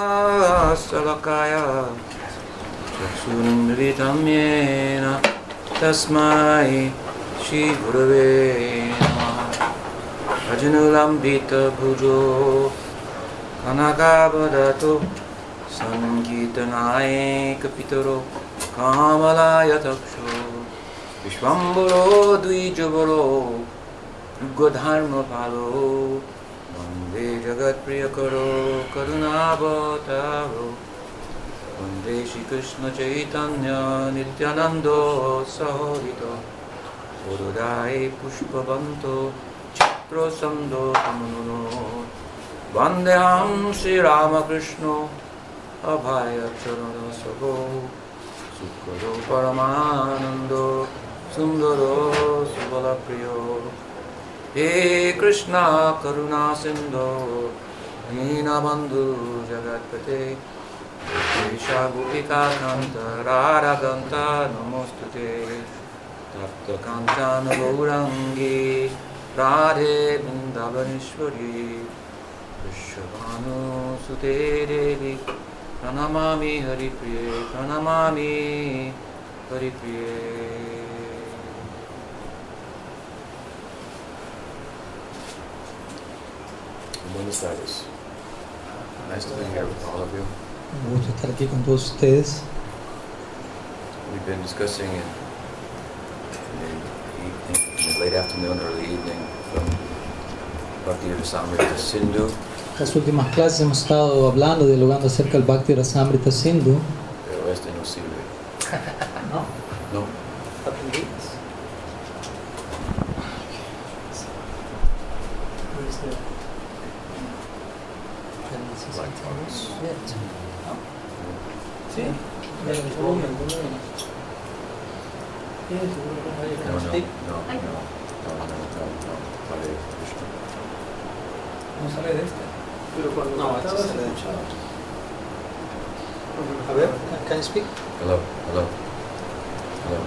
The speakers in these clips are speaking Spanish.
सलकाय चक्षुरुन्मिलितं येन तस्मै श्रीगुरवे नमः। भजनुलम्बितभुजो कनकावदतु सङ्गीतनायकपितरो कामलाय तक्षो। विश्वम्बरो द्विजबरो युगधर्मपालो वंदे जगत्प्रियकरो करुणावतारो। वंदे श्रीकृष्णचैतन्य नित्यानन्दो सहोदितो गुरुदाय पुष्पवन्तो चित्रसन्दो तमुनो वन्देऽहं श्रीरामकृष्णो अभयचरणसभो सुखदो परमानन्दो, सुन्दरो, सुबलप्रियो। हे कृष्णा करुणा सिन्धो दीनबन्धु जगत्पते। ईशा गोपिकान्त रारगन्त नमोऽस्तु ते तप्तकान्तान् गौरङ्गी राधे वृन्दावनेश्वरी। विश्वभानुसुते देवी प्रणमामि हरिप्रिये प्रणमामि हरिप्रिये Buenos Aires. Nice to be here with all of you. Un gusto estar aquí con todos ustedes. We've been discussing in, in, the, evening, in the late afternoon, early evening from Bhakti Rasamrita Sindhu, Las últimas clases hemos estado hablando, dialogando acerca del Bhakti Rasamrita Sindhu. pero este no sirve. you speak? Hello, hello, hello.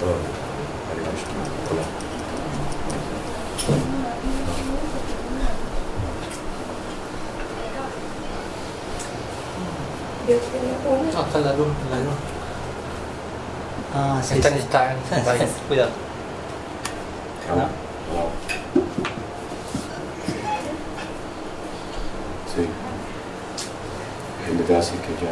Hello. Hello. Ah, terlalu, terlalu. Ah, setan cuidado. Hello. Hello. Sí. Indagasi que ya.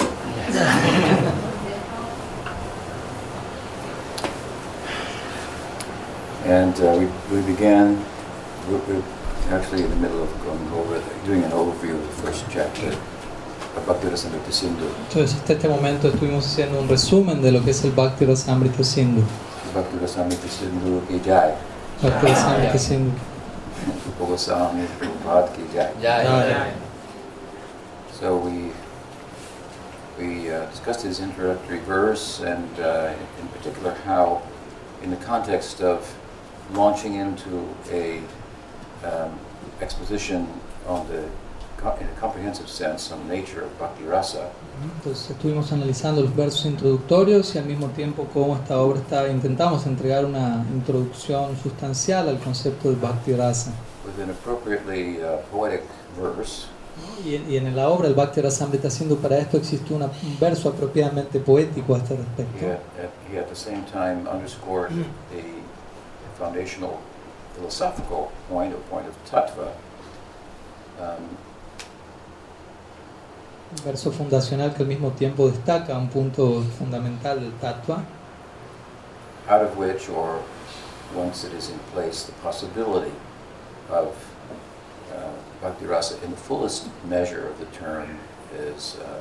And uh, we, we began, we, we're actually in the middle of going over, the- doing an overview of the first chapter of Bhakti Rasamrita Sindhu. Entonces, hasta este momento estuvimos haciendo un resumen de lo que es el Bhakti Rasamrita Sindhu. Bhakti Rasamrita Sindhu ki jai. Bhakti Rasamrita Sindhu. Goswami Prabhupada ki jai. So we we uh, discussed his introductory verse, and uh, in particular how, in the context of launching into a um, exposition on the in a comprehensive sense on the nature of bhakti rasa, Entonces estuvimos analizando los versos introductorios y al mismo tiempo cómo esta obra está, intentamos entregar una introducción sustancial al concepto del Bhakti Rasa. with an appropriately uh, poetic verse, Y, en- y en la obra el Bhakti Rasamrita Sindhu para esto existe una- un verso apropiadamente poético a este respecto. at, at, he at the same time underscored the foundational philosophical point, or point of tattva. Um, Un verso fundacional que al mismo tiempo destaca un punto fundamental del tattva, out of which, or once it is in place, the possibility of uh, bhakti rasa in the fullest measure of the term is uh,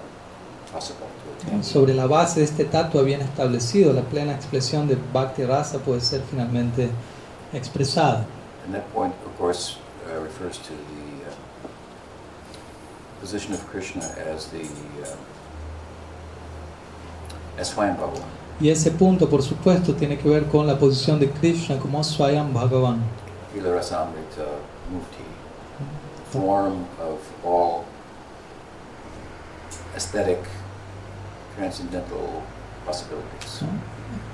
possible to attain. sobre la base de este tattva bien establecido, la plena expresión de Bhakti Rasa puede ser finalmente expresada. And that point, of course, uh, refers to the uh, position of Krishna as the as Swayam Bhagavan. Y ese punto, por supuesto, tiene que ver con la posición de Krishna como Swayam Bhagavan, Hila Rasamrita Mukti, form of all aesthetic, transcendental possibilities.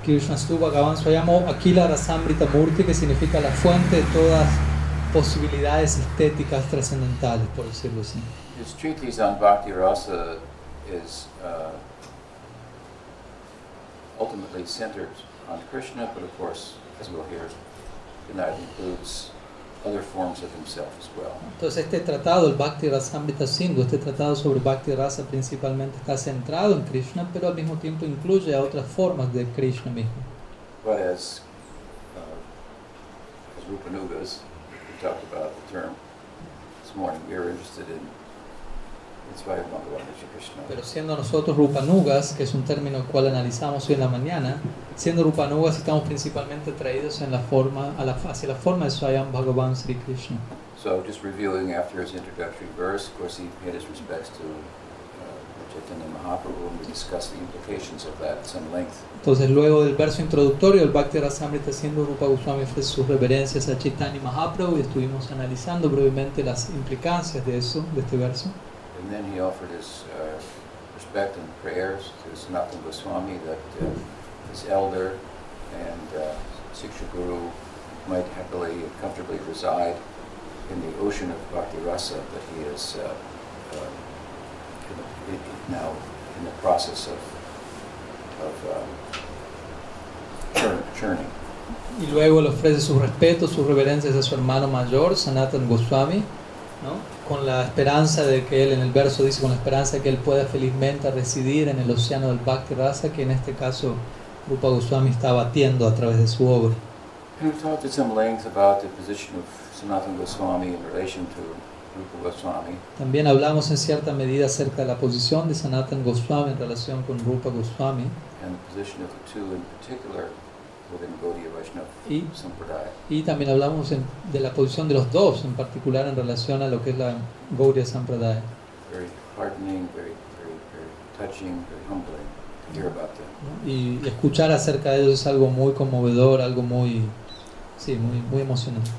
Krishna Stu Bhagavan Swayam o Akila Rasamrita Murti, que significa la fuente de todas posibilidades estéticas trascendentales, por decirlo así. His treatise on Bhakti Rasa is uh, ultimately centered on Krishna, but of course, as we'll hear, that includes other forms of himself as well. Entonces este tratado, el Bhakti Rasamrita Sindhu, este tratado sobre Bhakti Rasa principalmente está centrado en Krishna, pero al mismo tiempo incluye a otras formas de Krishna mismo. But as, uh, as Rupanugas, we talked about the term this morning, we are interested in in spite of Bhagavan Shri Krishna. Pero siendo nosotros Rupanugas, que es un término el cual analizamos hoy en la mañana, siendo Rupanugas estamos principalmente traídos en la forma, a la, hacia la forma de Swayam Bhagavan Sri Krishna. So just reviewing after his introductory verse, of course he paid his respects to uh, Chaitanya Mahaprabhu and we discussed the implications of that at some length. Entonces luego del verso introductorio, el Bhakti Rasamrita siendo Rupa Goswami ofrece sus reverencias a Chaitanya Mahaprabhu y estuvimos analizando brevemente las implicancias de eso, de este verso. And then he offered his uh, respect and prayers to Sanatana Goswami that uh, his elder and uh, Siksha Guru might happily and comfortably reside in the ocean of Bhakti Rasa that he is uh, uh, in the, in- now in the process of, of um, churn, churning. Y luego le ofrece sus respetos, sus reverencias a su hermano mayor, Sanatan Goswami, ¿no? Con la esperanza de que él, en el verso dice, con la esperanza de que él pueda felizmente residir en el océano del Bhakti Rasa, que en este caso Rupa Goswami está batiendo a través de su obra. And we talked at some length about the position of Sanatana Goswami in relation to Rupa Goswami. También hablamos en cierta medida acerca de la posición de Sanatan Goswami en relación con Rupa Goswami and the position of the two in particular y, y también hablamos en- de la posición de los dos, en particular en relación a lo que es la Gaudiya Sampradaya. Y escuchar acerca de ellos es algo muy conmovedor, algo muy, sí, muy, muy emocionante.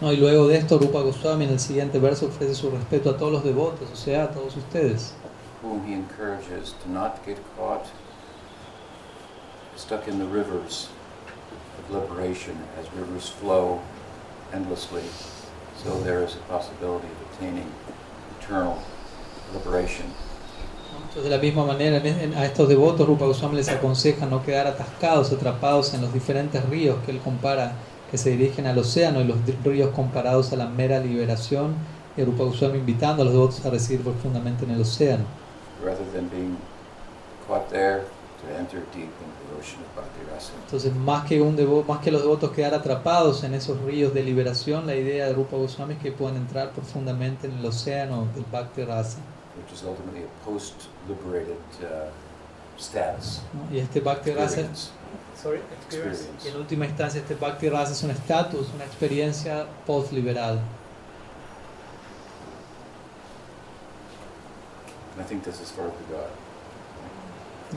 ¿no? Y luego de esto, Rupa Goswami en el siguiente verso ofrece su respeto a todos los devotos, o sea, a todos ustedes, whom he encourages to not get caught stuck in the rivers of liberation as rivers flow endlessly. So there is a possibility of attaining eternal liberation. Entonces, de la misma manera, a estos devotos, Rupa Goswami les aconseja no quedar atascados, atrapados en los diferentes ríos que él compara, que se dirigen al océano, y los ríos comparados a la mera liberación, y Rupa Goswami invitando a los devotos a residir profundamente en el océano. Rather than being caught there to enter deep into the ocean of Bhakti Rasa. Entonces, más que, un devo- más que los devotos quedar atrapados en esos ríos de liberación, la idea de Rupa Goswami es que puedan entrar profundamente en el océano del Bhakti Rasa. which is ultimately a post-liberated uh, status. ¿no? Y este Bhakti Rasa, experience. Sorry, Experience. Y en última instancia, este Bhakti Rasa es un estatus, una experiencia post-liberal. I think this is far we got.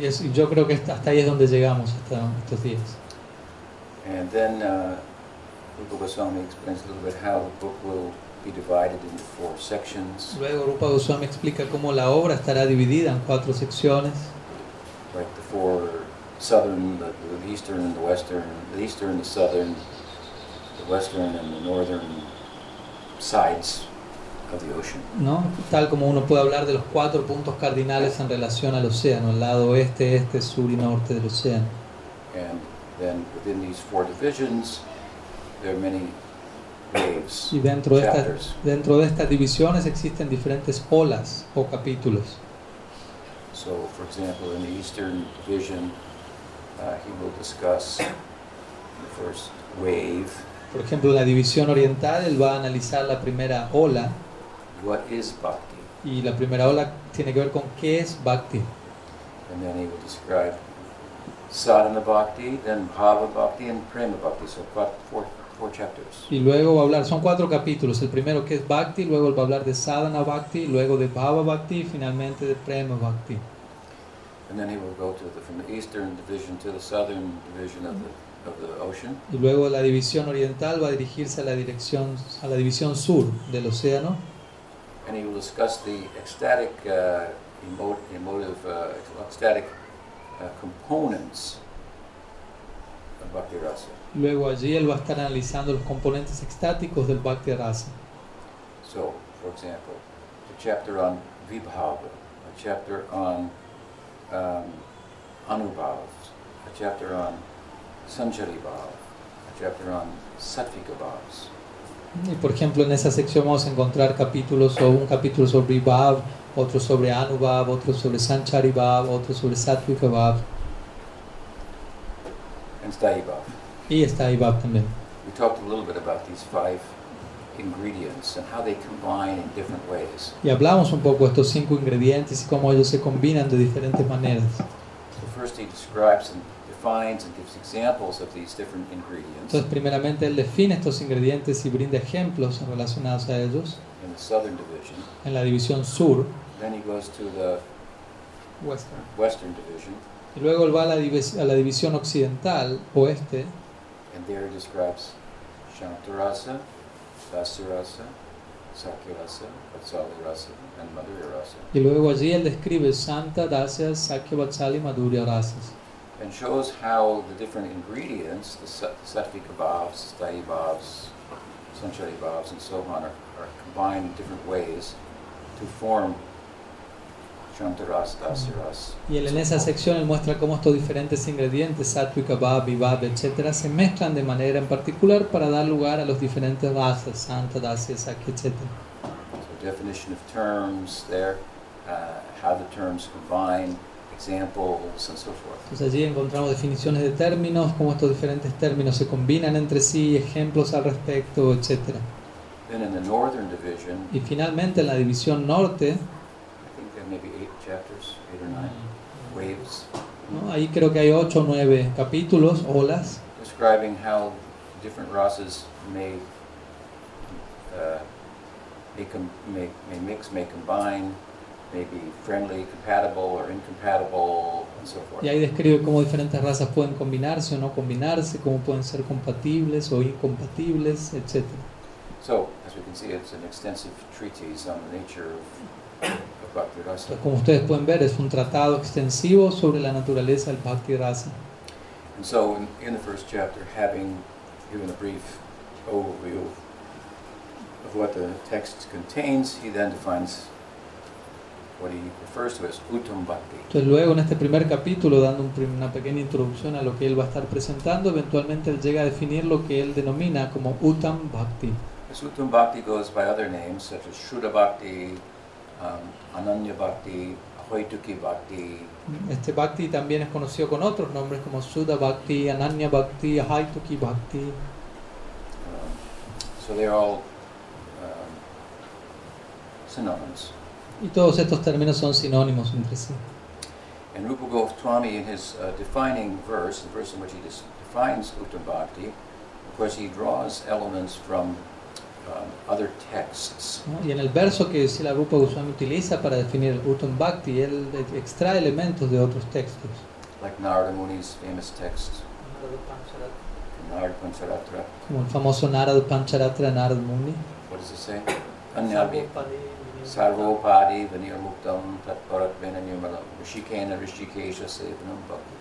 Y, es- yo creo que hasta ahí es donde llegamos hasta estos días. And then uh, Rupa Goswami explains a little bit how the book will be divided into four sections, Luego Rupa Goswami explica cómo la obra estará dividida en cuatro secciones. like the four southern, the, the eastern, and the western, the eastern, the southern, the western, and the northern sides. ¿No? Tal como uno puede hablar de los cuatro puntos cardinales en relación al océano, el lado oeste, este, sur y norte del océano. And then within these four divisions, there are many waves, Y dentro de, estas, dentro de estas divisiones existen diferentes olas o capítulos. So, for example, in the eastern division, uh, he will discuss the first wave, Por ejemplo, en la división oriental él va a analizar la primera ola what is bhakti, y la primera ola tiene que ver con qué es bhakti. and then he will describe sadhana bhakti, then bhava bhakti, and prema bhakti. So, four, four chapters. Y luego va a hablar, son cuatro capítulos, el primero que es bhakti, luego él va a hablar de sadhana bhakti, luego de bhava bhakti y finalmente de prema bhakti. And then he will go to the, from the eastern division to the southern division of the, of the ocean, Y luego la división oriental va a dirigirse a la dirección a la división sur del océano and he will discuss the ecstatic, uh, emo- emotive, uh, ecstatic uh, components Bhakti Rasa. Luego allí él va a estar analizando los componentes extáticos del Bhakti Rasa. So, for example, a chapter on Vibhava, a chapter on um, Anubhav, a chapter on Sanchari Bhav, a chapter on Sattvika Bhavs. Y por ejemplo, en esa sección vamos a encontrar capítulos o un capítulo sobre Bhav, otro sobre Anubhav, otro sobre Sanchari Bhav, otro sobre Sattvika Bhav and Sthayi Bhav. y está Bhav también. We talked a little bit about these five ingredients and how they combine in different ways. Y hablamos un poco de estos cinco ingredientes y cómo ellos se combinan de diferentes maneras. So first he describes defines and gives examples of these different ingredients Entonces, primeramente él define estos ingredientes y brinda ejemplos relacionados a ellos in the southern division. en la división sur. Then he goes to the western division Y luego él va a la, divis- a la división occidental, oeste, and there he describes Shantarasa, Dasarasa, Sakyarasa, Vatsalarasa, and y luego allí él describe Santa, Dasya, Sakya, Vatsali, Madhurya rasas. And shows how the different ingredients, the sat- sattvika bhavs, sthayi bhavs, sanchari bhavs, and so on, are, are combined in different ways to form shantaras, dasaras. Y él en esa sección él muestra cómo estos diferentes ingredientes, Satvika, Bhav, Vibhav, etc., se mezclan de manera en particular para dar lugar a los diferentes rasas, Santa, Dasya, Sakya, etc. So definition of terms there, uh, how the terms combine, examples, and so forth. Entonces allí encontramos definiciones de términos, cómo estos diferentes términos se combinan entre sí, ejemplos al respecto, etc. Then in the northern division, Y finalmente en la división norte, I think there may be eight chapters, eight or nine, waves, ¿no? ahí creo que hay ocho o nueve capítulos, olas, describing how different rasas may, uh, may, may mix, may combine, may be friendly, compatible, or incompatible, and so forth. y ahí describe cómo diferentes razas pueden combinarse o no combinarse, cómo pueden ser compatibles o incompatibles, etc. So, as we can see, it's an extensive treatise on the nature of, of Bhakti Rasa. Entonces, como ustedes pueden ver, es un tratado extensivo sobre la naturaleza del Bhakti Rasa. And so, in, in the first chapter, having given a brief overview of what the text contains, he then defines Entonces luego en este primer capítulo, dando un una pequeña introducción a lo que él va a estar presentando, eventualmente él llega a definir lo que él denomina como Uttam Bhakti. This Uttam Bhakti goes by other names such as Shuddha Bhakti, um, Ananya Bhakti, Hoituki Bhakti, Este Bhakti también es conocido con otros nombres como Sudha Bhakti, Ananya Bhakti, Haituki Bhakti. um, so they're all um, synonyms. Y todos estos términos son sinónimos entre sí. And Rupa Goswami, in his uh, defining verse, the verse in which he defines Uttam Bhakti, of course, he draws elements from um, other texts. ¿no? Y en el verso que Sila Rupa Goswami utiliza para definir Uttam Bhakti, él extrae elementos de otros textos. like Narada Muni's famous text, Narada Pancharatra. Como el famoso Narad Pancharatra Narad Muni. What does it say? Anyabi Sarvopadi Rishikena Rishikesha Sevanam Bhakti.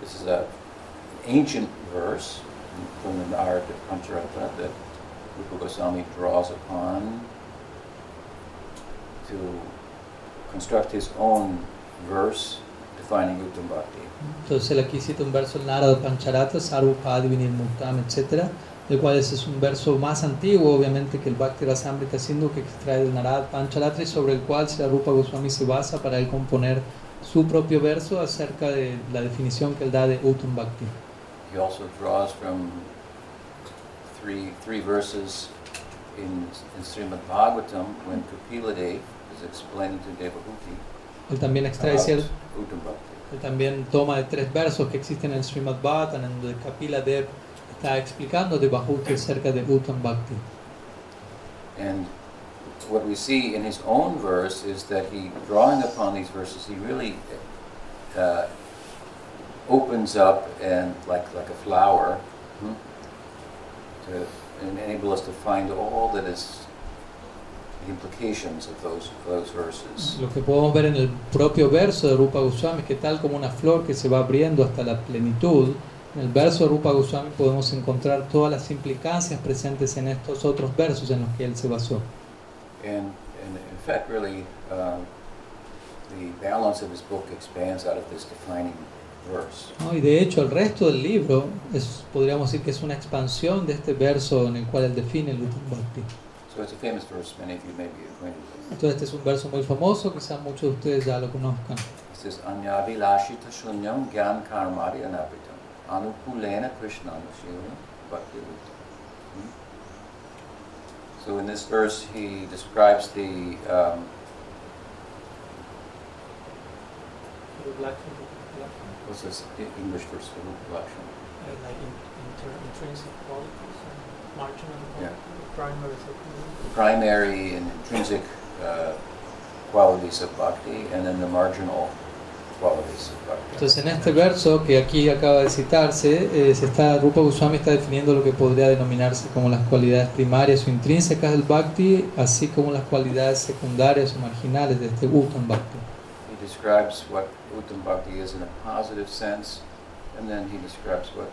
This is a ancient verse from the Narada Pancharatra that Rupa Goswami draws upon to construct his own verse defining Uttam Bhakti. Entonces él aquí Narada Pancharatra, Sarvapadi Vanirmuktam, etc. El cual ese es un verso más antiguo, obviamente, que el Bhakti Rasamrita Sindhu que extrae del Narada Pancharatra y sobre el cual Sri Rupa Goswami se basa para él componer su propio verso acerca de la definición que él da de Uttam Bhakti. He also draws from three, three verses in, in Srimad Bhagavatam when is explaining to Devahuti Él también extrae about cier- Uttam Bhakti. él también toma de tres versos que existen en el Srimad Bhagavatam, en donde Kapila Dev está explicando de Bhahuti acerca de Uttam Bhakti. And what we see in his own verse is that he, drawing upon these verses, he really uh, opens up and like like a flower hmm, to enable us to find all that is the implications of those those verses. Lo que podemos ver en el propio verso de Rupa Goswami es que tal como una flor que se va abriendo hasta la plenitud, En el verso de Rupa Goswami podemos encontrar todas las implicancias presentes en estos otros versos en los que él se basó. And, and in fact, really, uh, the balance of his book expands out of this defining verse. ¿no? Y de hecho el resto del libro es, podríamos decir que es una expansión de este verso en el cual él define el Uttam Bhakti. So it's a famous verse, many of you may be acquainted with. Entonces este es un verso muy famoso, quizás muchos de ustedes ya lo conozcan. It says, Anyavilashita shunyam gyan karmari anapitam anukulena krishnanashila bhakti Hmm? So in this verse, he describes the um, what's this E- English verse for Lakshman? Yeah. primary and intrinsic uh, qualities of bhakti, and then the marginal qualities of bhakti. Entonces en este verso que aquí acaba de citarse, eh, se está, Rupa Goswami está definiendo lo que podría denominarse como las cualidades primarias o intrínsecas del Bhakti, así como las cualidades secundarias o marginales de este Uttam Bhakti. He describes what Uttam Bhakti is in a positive sense, and then he describes what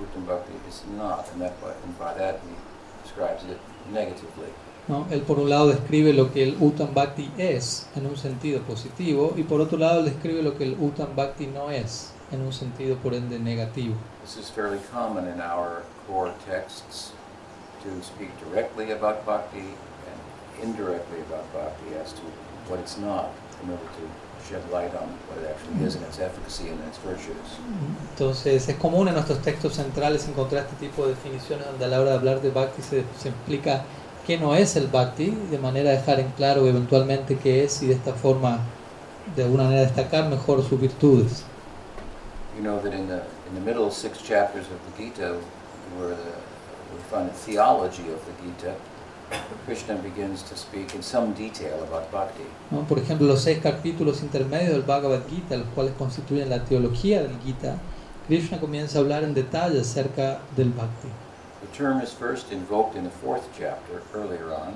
Uttam Bhakti is not, and, that, and by that he describes it negatively. ¿No? Él por un lado describe lo que el Uttam Bhakti es en un sentido positivo y por otro lado describe lo que el Uttam Bhakti no es en un sentido por ende negativo. This is fairly common in our core texts to speak directly about bhakti and indirectly about bhakti as to what it's not, in order to shed light on what it actually is and its efficacy and its virtues. Entonces es común en nuestros textos centrales encontrar este tipo de definiciones donde a la hora de hablar de Bhakti se, se explica qué no es el Bhakti, de manera de dejar en claro eventualmente qué es y de esta forma de alguna manera destacar mejor sus virtudes. You know that in the in the middle six chapters of the Gita, where the, we find the theology of the Gita, Krishna begins to speak in some detail about bhakti. ¿no? Por ejemplo, los seis capítulos intermedios del Bhagavad Gita, los cuales constituyen la teología del Gita, Krishna comienza a hablar en detalle acerca del Bhakti. The term is first invoked in the fourth chapter earlier on,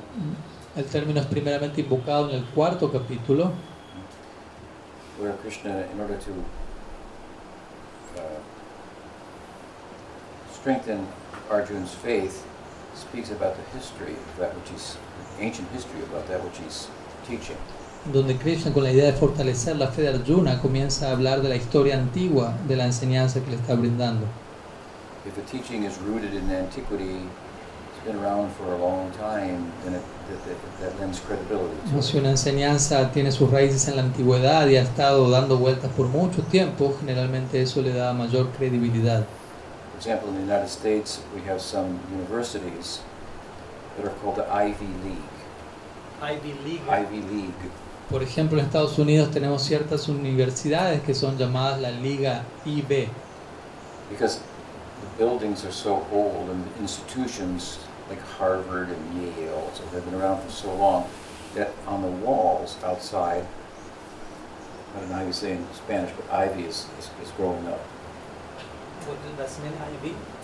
El término es primeramente invocado en el cuarto capítulo, where Krishna, in order to uh, strengthen Arjun's faith, speaks about the history of that which he's, ancient history about that which he's teaching. donde Krishna con la idea de fortalecer la fe de Arjuna comienza a hablar de la historia antigua de la enseñanza que le está brindando. If a teaching is rooted in antiquity, it's been around for a long time, then it, that, that, that lends credibility to. Si it. una enseñanza tiene sus raíces en la antigüedad y ha estado dando vueltas por mucho tiempo, generalmente eso le da mayor credibilidad. For example, in the United States, we have some universities that are called the Ivy League. Ivy League. Por ejemplo, en Estados Unidos tenemos ciertas universidades que son llamadas la Liga IB, Because the buildings are so old and the institutions like Harvard and Yale, so they've been around for so long, that on the walls outside, I don't know how you say in Spanish, but ivy is, is, is growing up.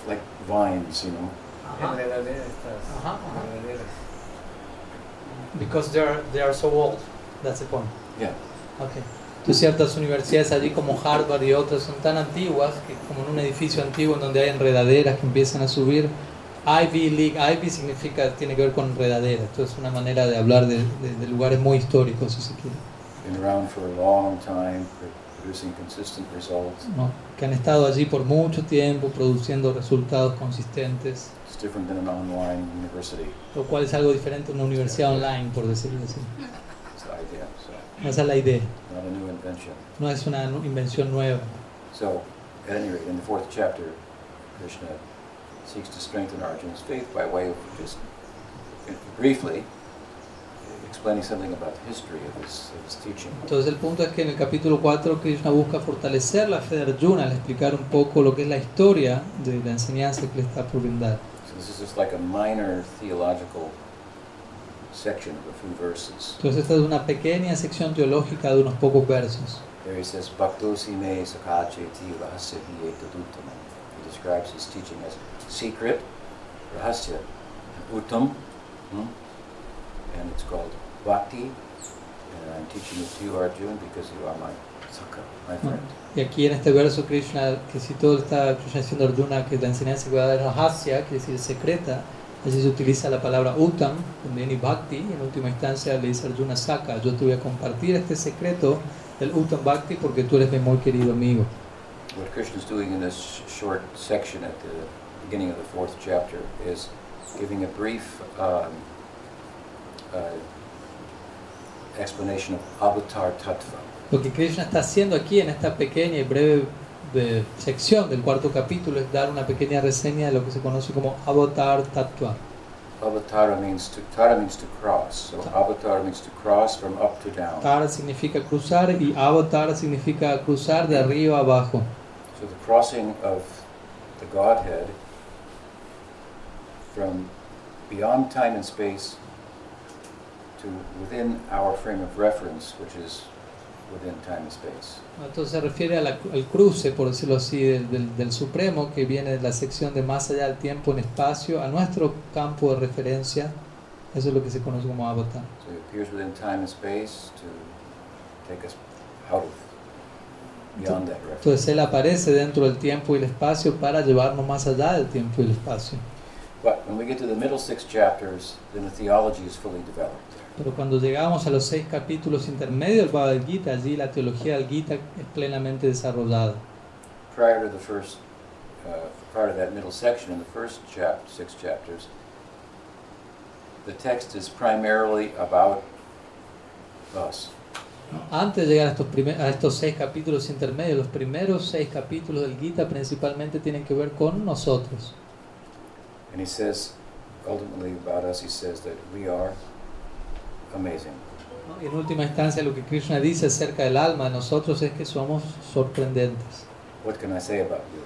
Like vines, you know. Uh-huh. Uh-huh, uh-huh. Because they are, they are so old. That's the point. Yeah. Okay. Entonces ciertas universidades allí como Harvard y otras son tan antiguas que como en un edificio antiguo en donde hay enredaderas que empiezan a subir. Ivy League, Ivy significa, tiene que ver con enredadera. Esto es una manera de hablar de, de- de lugares muy históricos, si se quiere. Been around for a long time, pr- producing consistent results. ¿no? Que han estado allí por mucho tiempo produciendo resultados consistentes, It's different than an online university. lo cual es algo diferente a una universidad online, por decirlo así. Esa es la idea, not a new invention. no es una invención nueva. So, at any rate, in the fourth chapter, Krishna seeks to strengthen Arjuna's faith by way of just uh, briefly explaining something about the history of his, of his teaching. Entonces el punto es que en el capítulo 4 Krishna busca fortalecer la fe de Arjuna al explicar un poco lo que es la historia de la enseñanza que le está por brindar. So this is just like a minor theological section of a few verses. Entonces esta es una pequeña sección teológica de unos pocos versos. There he says, Bhaktosi me sakacheti rahasya etaduttam. He describes his teaching as secret, rahasya, and uttam, hmm? and it's called bhakti. And I'm teaching it to you, Arjun, because you are my Saka, my friend. Y aquí en este verso Krishna, que si todo está Krishna diciendo Arjuna que la enseñanza que va a dar es rahasya, quiere decir secreta, allí se utiliza la palabra uttam, y bhakti, en última instancia le dice Arjuna Saka, yo te voy a compartir este secreto del uttam bhakti porque tú eres mi muy querido amigo. What Krishna is doing in this sh- short section at the beginning of the fourth chapter is giving a brief um, uh, explanation of Avatar Tattva. Lo que Krishna está haciendo aquí en esta pequeña y breve de- sección del cuarto capítulo es dar una pequeña reseña de lo que se conoce como Avatar Tattva. Avatara means to tara means to cross. So avatar means to cross from up to down. Tara significa cruzar y Avatar significa cruzar de arriba a abajo. So the crossing of the Godhead from beyond time and space to within our frame of reference, which is within time and space. Entonces se refiere la- al cruce, por decirlo así, del, del- del Supremo, que viene de la sección de más allá del tiempo en espacio, a nuestro campo de referencia. Eso es lo que se conoce como avatar. So he appears within time and space to take us out of beyond that reference. Entonces Él aparece dentro del tiempo y el espacio para llevarnos más allá del tiempo y el espacio. But when we get to the middle six chapters, then the theology is fully developed. Pero cuando llegamos a los seis capítulos intermedios del Bhagavad Gita, allí la teología del Gita es plenamente desarrollada. Prior to the first, uh, prior to that middle section in the first chap, six chapters, the text is primarily about us. Antes de llegar a estos, primer- a estos seis capítulos intermedios, los primeros seis capítulos del Gita principalmente tienen que ver con nosotros. And he says, ultimately about us, he says that we are amazing. en última instancia lo que Krishna dice acerca del alma de nosotros es que somos sorprendentes. What can I say about you?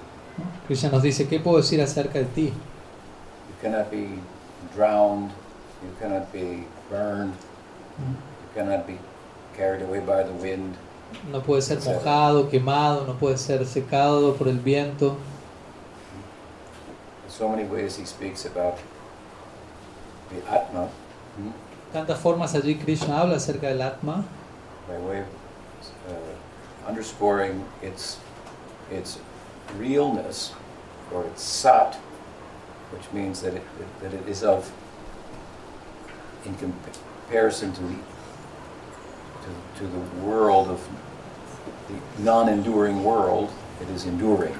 Krishna nos dice, ¿qué puedo decir acerca de ti? You cannot be drowned, you cannot be burned, you cannot be carried away by the wind. No puede ser mojado, quemado, no puede ser secado por el viento. In so many ways he speaks about the Atma hmm, Tantas formas allí Krishna habla acerca del Atma, by way of uh, underscoring its, its realness or its sat, which means that it, that it is of, in comparison to the, to, to the world of the non-enduring world, it is enduring.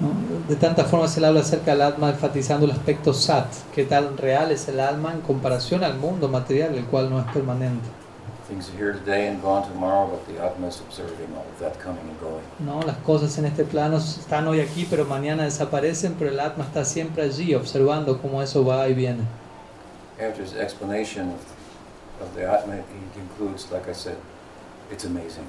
¿No? De tantas formas él habla acerca del Atma enfatizando el aspecto Sat, que tan real es el alma en comparación al mundo material, el cual no es permanente. ¿no? Las cosas en este plano están hoy aquí, pero mañana desaparecen, pero el Atma está siempre allí, observando cómo eso va y viene. After his explanation of, of the Atma, he concludes, like I said, it's amazing.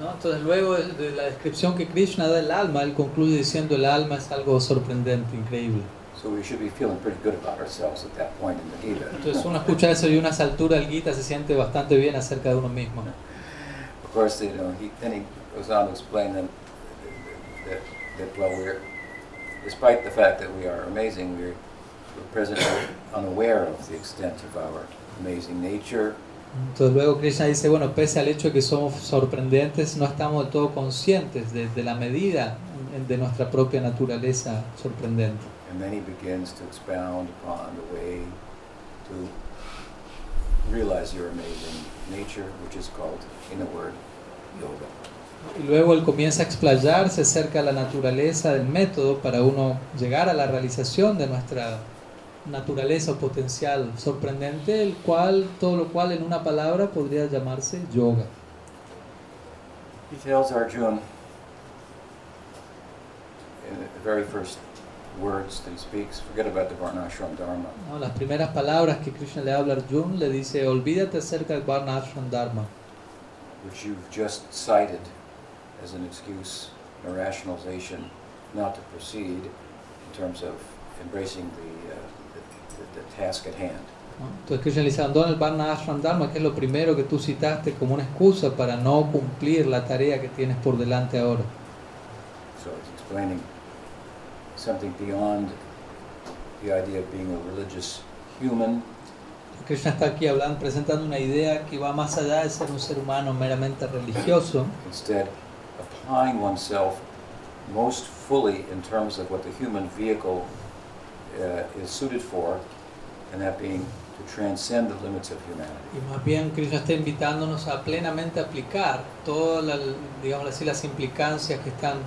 ¿No? Entonces luego de, la descripción que Krishna da del alma, él concluye diciendo el alma es algo sorprendente, increíble. So we should be feeling pretty good about ourselves at that point in the Gita. Entonces uno escucha eso y a unas alturas del Gita se siente bastante bien acerca de uno mismo. Of course, you know, he, then he goes on to explain that, that, that, well, we're, despite the fact that we are amazing, we're, we're presently unaware of the extent of our amazing nature, Entonces luego Krishna dice, bueno, pese al hecho de que somos sorprendentes, no estamos del todo conscientes de, de la medida de nuestra propia naturaleza sorprendente. and then he begins to expound upon the way to realize your amazing nature, which is called, in a word, yoga. Y luego él comienza a explayarse acerca de la naturaleza del método para uno llegar a la realización de nuestra naturaleza o potencial sorprendente, el cual, todo lo cual en una palabra podría llamarse yoga. He tells Arjuna in the very first words that he speaks, forget about the Varnashram Dharma. ¿no? Las primeras palabras que Krishna le habla a Arjuna le dice, olvídate acerca del Varna Ashram Dharma, which you've just cited as an excuse, a rationalization not to proceed in terms of embracing the, uh, the, task at hand. Entonces Krishna le dice, abandona el Varna Ashram Dharma, que es lo primero que tú citaste como una excusa para no cumplir la tarea que tienes por delante ahora. So it's explaining something beyond the idea of being a religious human, Krishna está aquí hablando, presentando una idea que va más allá de ser un ser humano meramente religioso, instead applying oneself most fully in terms of what the human vehicle uh, is suited for, and that being to transcend the limits of humanity. Y más bien Krishna está invitándonos a plenamente aplicar todas las, digamos así, las implicancias que están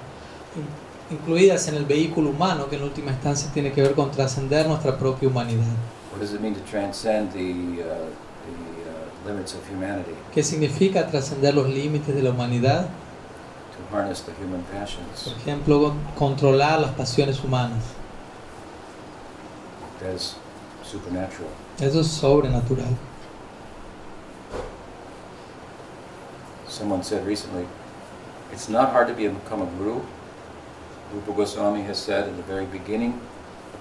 in- incluidas en el vehículo humano, que en última instancia tiene que ver con trascender nuestra propia humanidad. What does it mean to transcend the, uh, the uh, limits of humanity? ¿Qué significa trascender los límites de la humanidad? To harness the human passions. Por ejemplo, controlar las pasiones humanas. Supernatural. Eso es sobrenatural. Someone said recently, it's not hard to be, become a guru. Rupa Goswami has said in the very beginning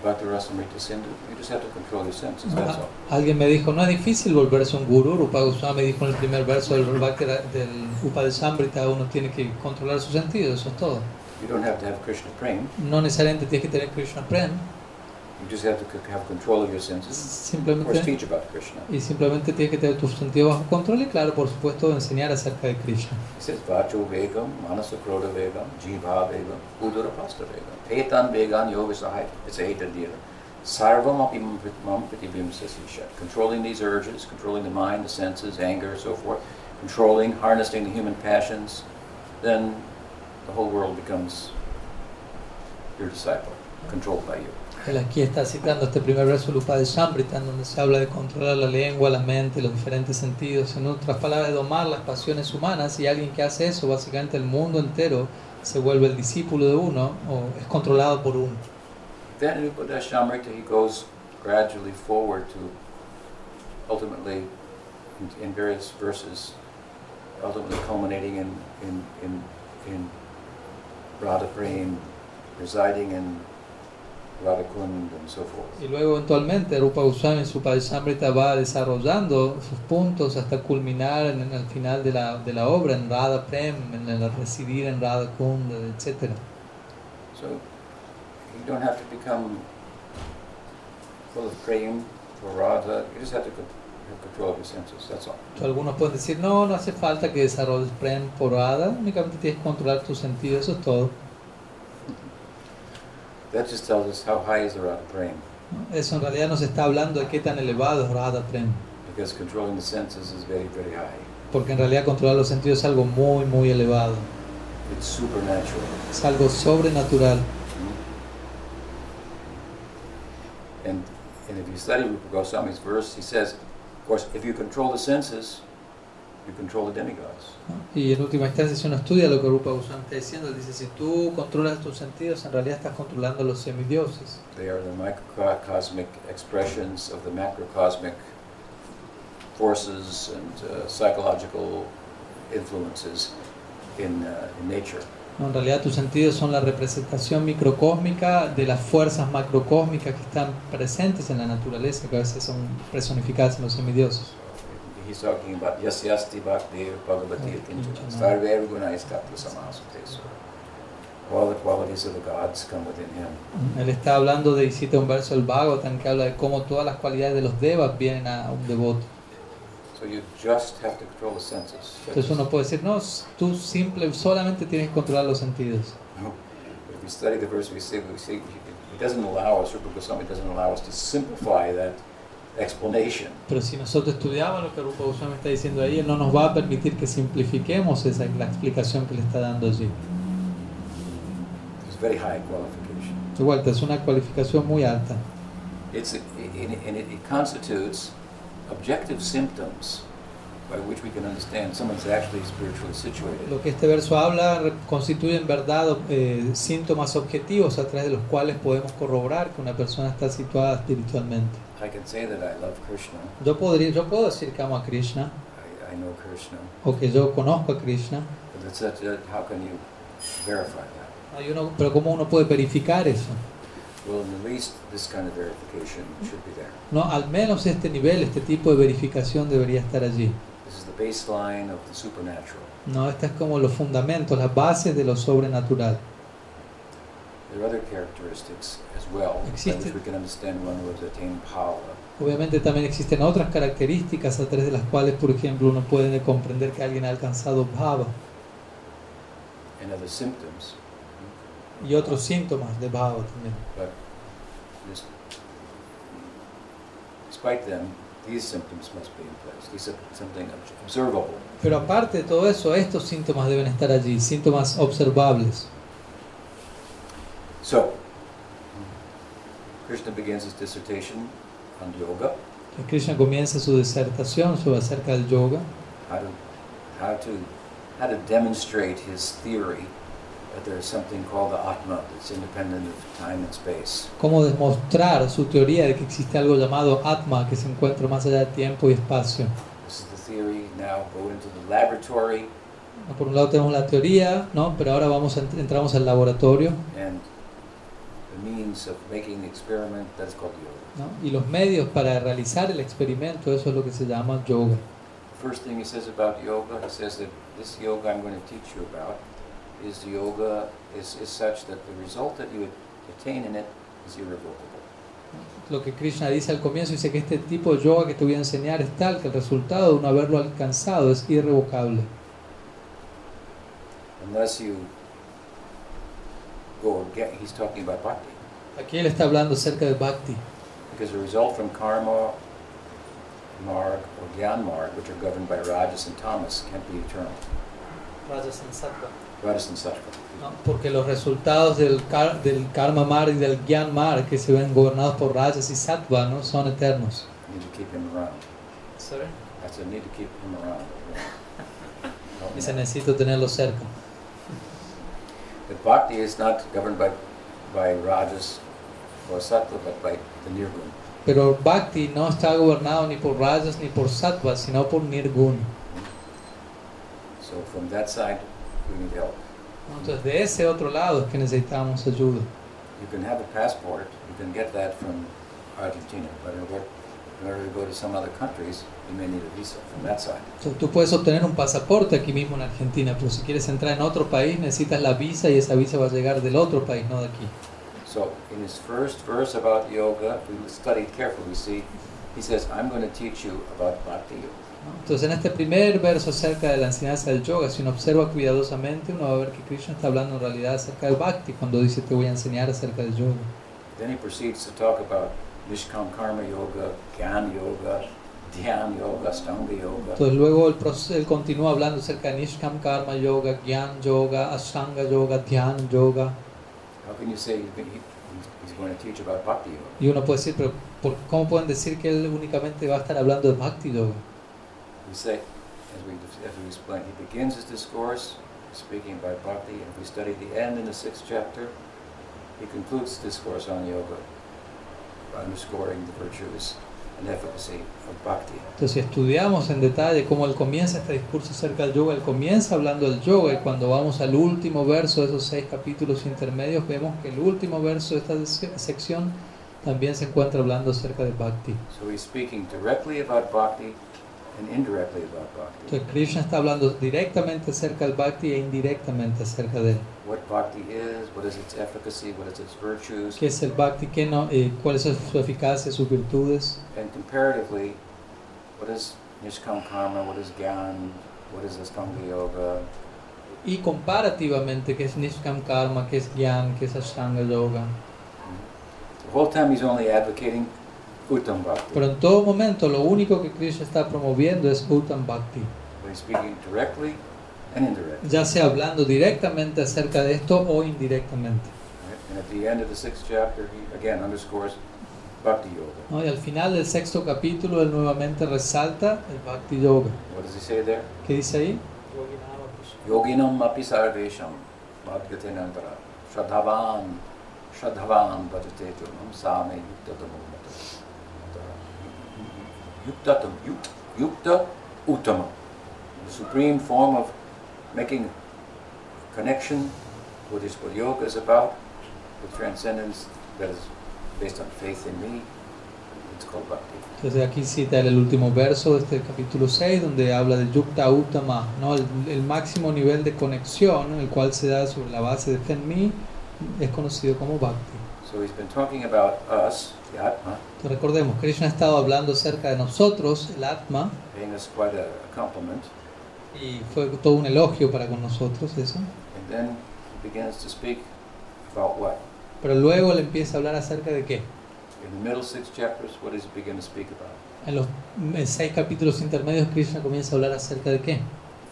about the Rasamrita Sindhu, you just have to control your senses, that's all. Alguien me dijo, no es difícil volverse un gurú. Rupa Goswami dijo en el primer verso del, del Upadeshamrita, uno tiene que controlar sus sentidos, eso es todo. You don't have to have Krishna prem, No necesariamente tienes que tener Krishna Prem, you just have to have control of your senses. Simplemente, teach about Krishna. y simplemente tienes que tener tus sentidos bajo control y claro, por supuesto, enseñar acerca de Krishna. He says, Vacho Vegam, Manasa Kroda Vegam, Jiva Vegam, Udara Pasta Vegam. Petan Vegan it's a deal. Sarvam api mam pratibhim sasisha. Controlling these urges, controlling the mind, the senses, anger, so forth, controlling, harnessing the human passions, then the whole world becomes your disciple, controlled by you. Él aquí está citando este primer verso del Upadeshamrita, en donde se habla de controlar la lengua, la mente, los diferentes sentidos, en otras palabras, de domar las pasiones humanas, y alguien que hace eso, básicamente el mundo entero se vuelve el discípulo de uno o es controlado por uno. Then Upadeshamrita he goes gradually forward to ultimately, in, in various verses, ultimately culminating in, in, in, in Radha Prem, residing in Radha Kund and so forth. Y luego eventualmente Rupa Goswami en su Padeshamrita va desarrollando sus puntos hasta culminar en, en el final de la, de la obra, en Radha Prem, en el residir en Radha Kund, etc. So you don't have to become full of prem for Radha, you just have to co- have control of your senses, that's all. Algunos pueden decir, no, no hace falta que desarrolles Prem por Radha, únicamente tienes que controlar tus sentidos, eso es todo. That just tells us how high is the Radha Prem. Eso en realidad nos está hablando de qué tan elevado es Radha Prem, because controlling the senses is very, very high. porque en realidad controlar los sentidos es algo muy, muy elevado, It's supernatural. es algo sobrenatural. And, and if you study Rupa Goswami's verse, he says, of course, if you control the senses, you control the demigods. Y en última instancia, si uno estudia lo que Rupa Goswami está diciendo, dice, si tú controlas tus sentidos, en realidad estás controlando los semidioses. They are the microcosmic expressions of the macrocosmic forces and uh, psychological influences in, uh, in nature. ¿no? En realidad tus sentidos son la representación microcósmica de las fuerzas macrocósmicas que están presentes en la naturaleza, que a veces son personificadas en los semidioses. He's talking about yasyasti bhakti bhagavati sarve all the qualities of the gods come within him. Él está hablando de, y cita un verso Bhagavatam que habla de cómo todas las cualidades de los devas vienen a un devoto. So you just have to control the senses. Entonces uno puede decir, no, tú simple, solamente tienes que controlar los sentidos. No. If we study the verse, we see, we see it doesn't allow us, Rupa Goswami doesn't allow us to simplify that explanation. Pero si nosotros estudiamos lo que Rupa Goswami está diciendo ahí, él no nos va a permitir que simplifiquemos esa, la explicación que le está dando allí. It's a very high qualification. De vuelta, es una cualificación muy alta. It's, and it, and it it constitutes objective symptoms by which we can understand someone's actually spiritually situated. Lo que este verso habla constituye en verdad eh, síntomas objetivos a través de los cuales podemos corroborar que una persona está situada espiritualmente. I can say that I love Krishna, Yo, podría, yo puedo decir que amo a Krishna I, I know Krishna, o que yo conozco a Krishna, but such a, how can you verify that? ¿no? Uno- pero ¿cómo uno puede verificar eso? Well, at least this kind of verification should be there. No, al menos este nivel, este tipo de verificación debería estar allí. This is the baseline of the supernatural. No, estas es como los fundamentos, las bases de lo sobrenatural. There are other characteristics as well by Existe- which we can understand one who has attained power. Obviamente también existen otras características a través de las cuales, por ejemplo, uno puede comprender que alguien ha alcanzado bhava. and other symptoms, y otros síntomas de bhava también. but despite them, these symptoms must be in place. These are something ob- observable. Pero aparte de todo eso, estos síntomas deben estar allí, síntomas observables. So, Krishna begins his dissertation on yoga, Krishna comienza su disertación sobre acerca del yoga, how to, how to, how to demonstrate his theory that there is something called the Atma that's independent of time and space. cómo demostrar su teoría de que existe algo llamado Atma que se encuentra más allá de tiempo y espacio. This is the theory. Now go into the laboratory Por un lado tenemos la teoría, ¿no? pero ahora vamos a ent- entramos al laboratorio and ¿no? y los medios para realizar el experimento, eso es lo que se llama yoga. First thing he says about yoga, he says that this yoga I'm going to teach you about is yoga is, is such that the result that you attain in it is irrevocable. Lo que Krishna dice al comienzo, dice que este tipo de yoga que te voy a enseñar es tal que el resultado de uno haberlo alcanzado es irrevocable. Unless you go again, he's talking about bhakti. Aquí él está hablando acerca del bhakti, Because the result from karma, marg, or gyan marg, which are governed by rajas and tamas, can't be eternal. Rajas and sattva. ¿no? porque los resultados del, kar- del karma mar y del gyan mar que se ven gobernados por rajas y sattva no son eternos. I need to keep him around. I said, need to keep him around. Dice necesito tenerlo cerca. But bhakti is not governed by, by rajas or sattva, but by the nirgun. Pero bhakti no está gobernado ni por rajas ni por sattva, sino por nirgun. So from that side, we need help. ¿no? Entonces de ese otro lado es que necesitamos ayuda. You can have a passport, you can get that from Argentina, but in order, in order to go to some other countries, you may need a visa from that side. Entonces, tú puedes obtener un pasaporte aquí mismo en Argentina, pero si quieres entrar en otro país necesitas la visa y esa visa va a llegar del otro país, no de aquí. So in his first verse about yoga, if we study carefully, we see he says, I'm going to teach you about bhakti yoga. Entonces en este primer verso acerca de la enseñanza del yoga, si uno observa cuidadosamente, uno va a ver que Krishna está hablando en realidad acerca del bhakti cuando dice te voy a enseñar acerca del yoga. Then he proceeds to talk about Nishkam Karma Yoga, Gyan Yoga, Dhyan Yoga, Stanga Yoga. Entonces luego él, él continúa hablando acerca de Nishkam Karma Yoga, Gyan Yoga, Ashtanga Yoga, Dhyan Yoga. How can you say he's he's going to teach about Bhakti Yoga? Y uno puede decir, pero ¿por- ¿cómo pueden decir que él únicamente va a estar hablando de Bhakti Yoga? We say, as we, as we explained, he begins his discourse speaking about Bhakti, and if we study the end in the sixth chapter, he concludes discourse on yoga, underscoring the virtues Entonces, si estudiamos en detalle cómo él comienza este discurso acerca del yoga, él comienza hablando del yoga y cuando vamos al último verso de esos seis capítulos intermedios, vemos que el último verso de esta sec- sección también se encuentra hablando acerca de Bhakti. So he's speaking directly about Bhakti and indirectly about Bhakti. Entonces, Krishna está hablando directamente acerca del Bhakti e indirectamente acerca de él. What Bhakti is, what is its efficacy, what is its virtues, ¿Qué es el Bhakti? ¿Qué no? Eh, ¿Cuáles son su eficacia, sus virtudes? and comparatively, what is Nishkam Karma, what is Gyan, what is Astanga Yoga, Y comparativamente, ¿qué es Nishkam Karma? ¿Qué es Gyan? ¿Qué es Ashtanga Yoga? The whole time he's only advocating Uttam Bhakti. Pero en todo momento lo único que Krishna está promoviendo es Uttam Bhakti. Ya sea hablando directamente acerca de esto o indirectamente. Y al final del sexto capítulo él nuevamente resalta el Bhakti Yoga. What does he say there? ¿Qué dice ahí? Yoginam api sarvesham bhadgate nantara shradhavan shradhavan bhajate tunam same yuktatam Yuktatam, yuk- yukta uttama. The supreme form of making connection, what is what yoga is about, with transcendence that is based on faith in me, it's called bhakti. Entonces aquí cita el último verso de este capítulo 6 donde habla de Yukta Uttama, ¿no? el, el máximo nivel de conexión el cual se da sobre la base de fe en mí es conocido como Bhakti. So he's been talking about us, Entonces recordemos, Krishna ha estado hablando acerca de nosotros, el Atma. Y fue todo un elogio para con nosotros eso. And then he begins to speak about what? Pero luego él empieza a hablar acerca de qué. In the middle six chapters, what does he begin to speak about? En los seis capítulos intermedios Krishna comienza a hablar acerca de qué.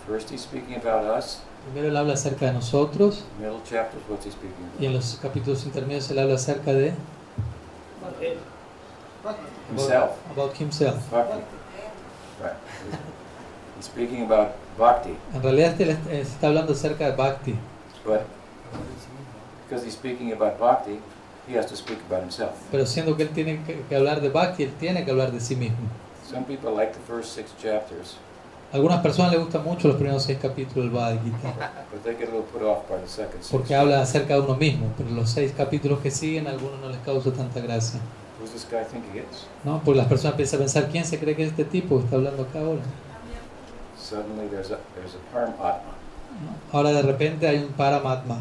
First, he's speaking about us. Primero él habla acerca de nosotros Middle chapters, what's he speaking about? y en los capítulos intermedios él habla acerca de Himself. about himself. Bhakti. Right. He's speaking about bhakti, En realidad este él est- está hablando acerca de bhakti, but because he's speaking about bhakti, he has to speak about himself. pero siendo que él tiene que hablar de bhakti, él tiene que hablar de sí mismo. Some people like the first six chapters, A algunas personas les gustan mucho los primeros seis capítulos del Bhagavad Gita porque habla acerca de uno mismo, pero los seis capítulos que siguen a algunos no les causa tanta gracia. Who's this guy think he is? ¿no? Porque las personas empiezan a pensar, ¿quién se cree que es este tipo que está hablando acá ahora? Ahora de repente hay un Paramatma.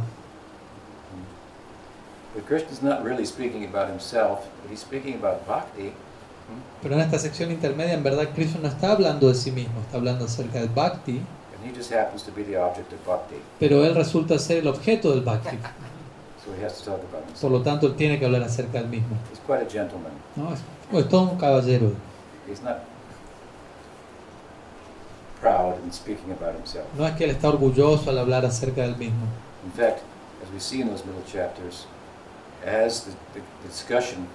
But Krishna's not really speaking about himself, but he's speaking about bhakti, Pero en esta sección intermedia, en verdad, Krishna no está hablando de sí mismo, está hablando acerca del Bhakti, and he just happens to be the object of bhakti. pero él resulta ser el objeto del Bhakti. So he has to talk about Por himself. lo tanto, él tiene que hablar acerca del mismo. He's quite a gentleman. ¿no? Es, es todo un caballero. He's not proud in speaking about himself. No es que él está orgulloso al hablar acerca del mismo. In fact, as we see in those middle chapters, as the, the discussion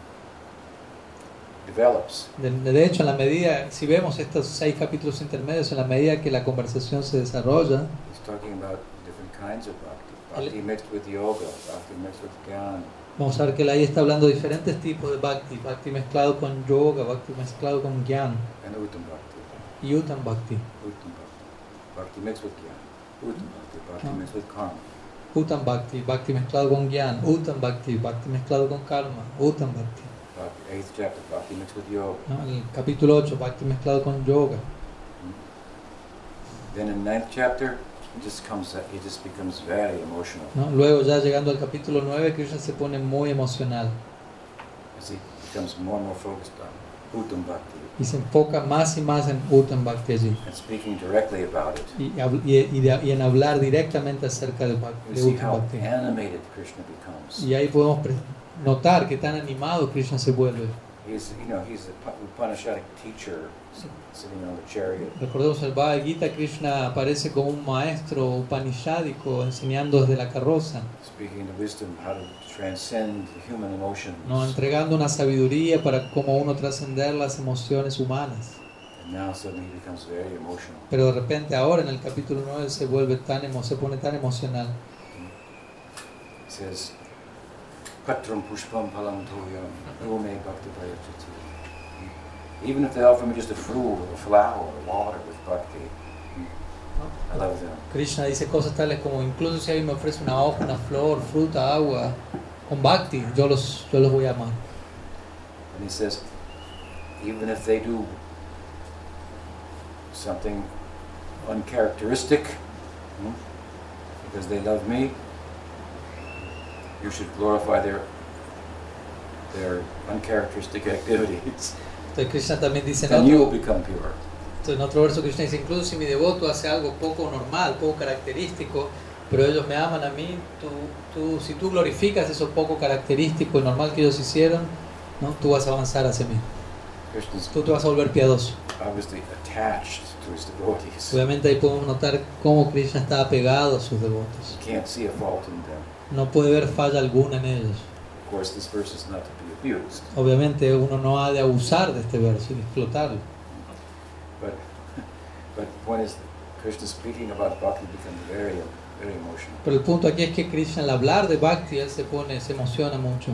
develops, De, de hecho, en la medida, si vemos estos seis capítulos intermedios, en la medida que la conversación se desarrolla, vamos a ver que él ahí está hablando de diferentes tipos de Bhakti. Bhakti mezclado con yoga, Bhakti mezclado con Gyan and uttam bhakti. y Uttam Bhakti. Uttam bhakti. Bhakti mixed with jnana. Uttam bhakti. Bhakti No. mixed with karma. Uttam Bhakti, Bhakti mezclado con Gyan, Uttam Bhakti, Bhakti mezclado con Karma, Uttam Bhakti. Bhakti, eighth chapter, bhakti mixed with yoga. ¿no? El capítulo 8, Bhakti mezclado con yoga. Then in ninth chapter, he just comes, he just becomes very emotional ¿no? Luego ya llegando al capítulo 9, Krishna se pone muy emocional as he becomes more and more focused on uttam bhakti y se enfoca más y más en Uttam Bhakti allí and speaking directly about it. y, hab- y- y de- y en hablar directamente acerca de, Uttam Bhakti. animated Krishna becomes. Y ahí podemos notar que tan animado Krishna se vuelve. He's, you know, he's Upanishadic teacher sitting on the chariot. Recordemos el Bhagavad Gita, Krishna aparece como un maestro upanishadico enseñando desde la carroza, speaking the wisdom how to transcend the human emotions. ¿no? entregando una sabiduría para cómo uno trascender las emociones humanas. And now suddenly he becomes very emotional. Pero de repente ahora en el capítulo 9 se vuelve tan emo- se pone tan emocional. He says, Patram pushpam palam toyam, bhakti. Even if they offer me just a fruit or a flower or water with bhakti, I love them. Krishna dice cosas tales como incluso si alguien me ofrece una hoja, una flor, fruta, agua, con bhakti, yo los, yo los voy a amar. And he says, even if they do something uncharacteristic, hmm, because they love me, you should glorify their their uncharacteristic activities, Entonces Krishna también dice en and you will otro, become pure. entonces, en otro verso Krishna dice, incluso si mi devoto hace algo poco normal, poco característico, pero ellos me aman a mí, tú, tú, si tú glorificas eso poco característico y normal que ellos hicieron, ¿no? tú vas a avanzar hacia mí, tú te vas a volver piadoso. Obviamente ahí podemos notar cómo Krishna está apegado a sus devotos. No puede ver falla alguna en ellos. Of course, this verse is not to be abused, Obviamente uno no ha de abusar de este verso y explotarlo. but but the point is, Krishna speaking about bhakti becomes very very emotional. Pero el punto aquí es que Krishna al hablar de Bhakti, él se pone, se emociona mucho.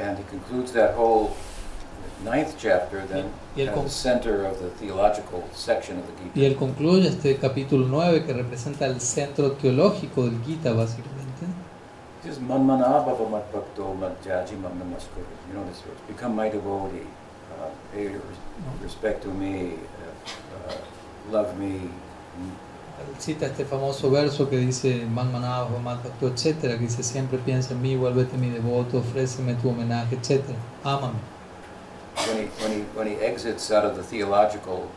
And he concludes that whole ninth chapter then Y at the center of the theological section of the Gita. Y él concluye este capítulo 9 que representa el centro teológico del Gita, básicamente. He says, Manmana bhava mat bhakto mat jaji mam namaskuru. You know this verse. Become my devotee. Uh, pay respect to me. Uh, uh, love me. Cita este famoso verso que dice Man manava matatu, etcétera, que dice siempre piensa en mí, vuélvete mi devoto, ofréceme tu homenaje, etcétera. Ámame. When he, when, he, when he exits out of the theological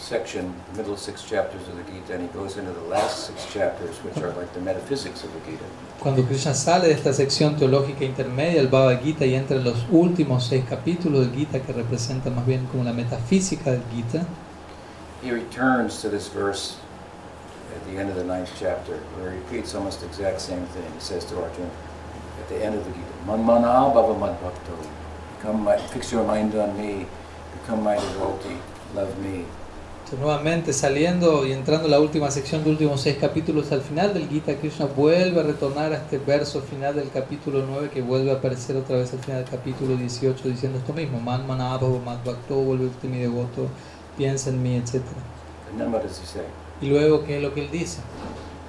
section, the middle six chapters of the Gita, and he goes into the last six chapters, which are like the metaphysics of the Gita. Cuando Krishna sale de esta sección teológica intermedia, el Bhagavad Gita, y entra en los últimos seis capítulos del Gita, que representan más bien como la metafísica del Gita, He returns to this verse at the end of the ninth chapter, where he repeats almost the exact same thing. He says to Arjuna at the end of the Gita, Man mana bhava mad bhakto. Fix your mind on me, become my devotee, love me. Entonces, nuevamente saliendo y entrando en la última sección de últimos seis capítulos al final del Gita, Krishna vuelve a retornar a este verso final del capítulo 9 que vuelve a aparecer otra vez al final del capítulo 18 diciendo esto mismo, Man manabhava mad bhakto, vuelve usted mi devoto, piensa en mí, etc. Y luego, ¿qué es lo que él dice?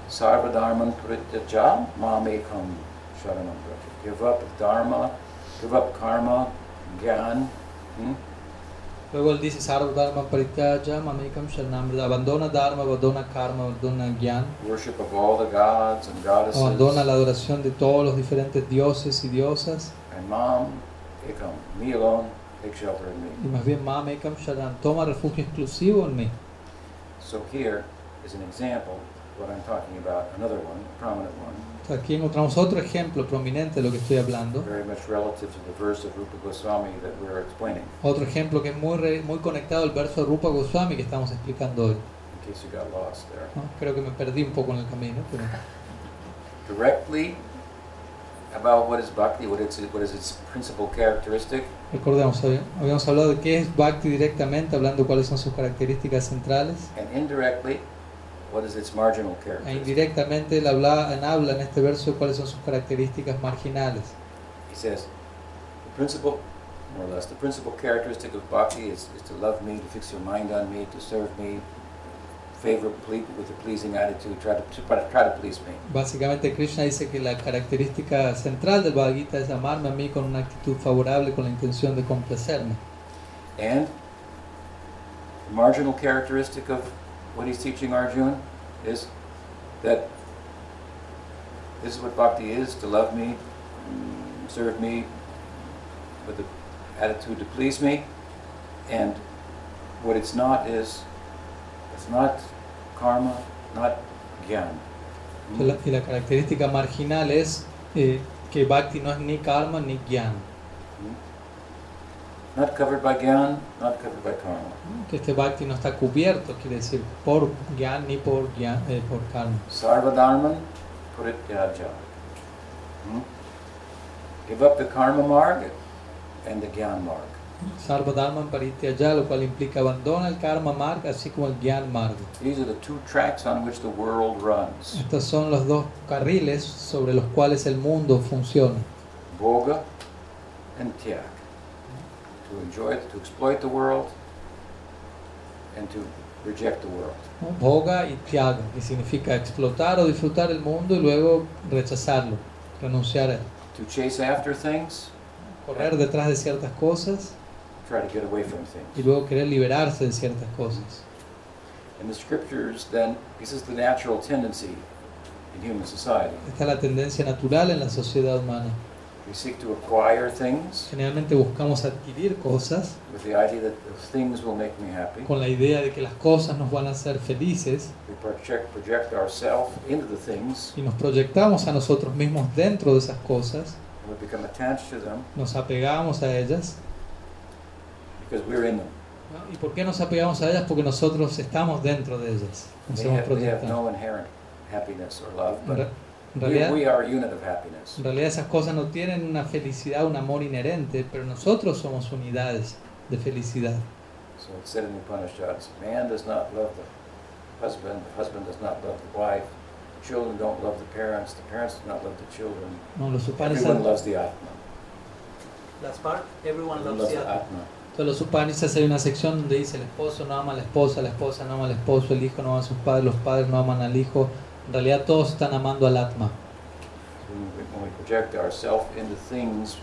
Sarva dharman prityaja mamekam sharanam. Give up dharma, give up karma, gyan. hmm? Luego él dice, Sarva Dharma Parityaja Mamekam Sharanam Vrata". abandona Dharma, abandona Karma, abandona Gyan, Worship of all the gods and goddesses. abandona la adoración de todos los diferentes dioses y diosas, And mom, ekam, me alone, take shelter in y me. más bien Mamekam Sharanam, toma refugio exclusivo en mí. So here is an example of what I'm talking about, another one, a prominent one, Aquí encontramos otro ejemplo prominente de lo que estoy hablando, very much relative to the verse of Rupa Goswami that we're explaining, otro ejemplo que es muy, re- muy conectado al verso de Rupa Goswami que estamos explicando hoy. in case you got lost there. ¿no? Creo que me perdí un poco en el camino, pero Directly about what is bhakti, what, it's, what is its principal characteristic, recordemos, habíamos hablado de qué es Bhakti directamente, hablando de cuáles son sus características centrales. and indirectly, what is its marginal E indirectamente él habla, en habla en este verso cuáles son sus características marginales. He says, the principal, more or less, the principal characteristic of bhakti is, is to love me, to fix your mind on me, to serve me, favor with a pleasing attitude, try to, to try to- try to please me. Básicamente Krishna dice que la característica central del Bhagavad Gita es amarme a mí con una actitud favorable, con la intención de complacerme. And the marginal characteristic of what he's teaching Arjuna is that this is what bhakti is, to love me, mm, serve me with the attitude to please me. And what it's not is, it's not karma, not jnana. Que la- Y la característica marginal es eh, que Bhakti no es ni karma ni jnana. Not covered by jnana, not covered by karma. Que este Bhakti no está cubierto, quiere decir, por jnana ni por, gyan- eh, por karma. Sarvadharman Purityaja. Hmm? Give up the karma marg and the gyan marg. Sarva Dharma Parityaya, lo cual implica abandona el karma marga, así como el gyan marga. These are the two tracks on which the world runs. Estos son los dos carriles sobre los cuales el mundo funciona. Bhoga and Tyak. To enjoy, to exploit the world and to reject the world. Bhoga y Tyaga, que significa explotar o disfrutar el mundo y luego rechazarlo, renunciar a él. To chase after things, Correr detrás de ciertas cosas try to get away from y things. luego querer liberarse de ciertas cosas. In the scriptures, then, this is the natural tendency in human society. Esta es la tendencia natural en la sociedad humana. We seek to acquire things Generalmente buscamos adquirir cosas with the idea that those things will make me happy. con la idea de que las cosas nos van a hacer felices We project, project ourselves into the things y nos proyectamos a nosotros mismos dentro de esas cosas, and we become attached to them nos apegamos a ellas. because we're in them. ¿no? ¿Y por qué nos apegamos a ellas? Porque nosotros estamos dentro de ellas. Nos They hemos have, they have proyectado. no inherent happiness or love, En, but re- en we, realidad, we are a unit of happiness. en realidad esas cosas no tienen una felicidad, un amor inherente, pero nosotros somos unidades de felicidad. So it's said in the Upanishads, man does not love the husband, the husband does not love the wife, children don't love the parents, the parents do not love the children. ¿no? Los Everyone Upanishads, loves the Atma. everyone Everyone loves the Atma. Entonces los Upanishads hay una sección donde dice el esposo no ama a la esposa, la esposa no ama al esposo, el hijo no ama a sus padres, los padres no aman al hijo. En realidad todos están amando al Atma. When we, when we project ourselves into things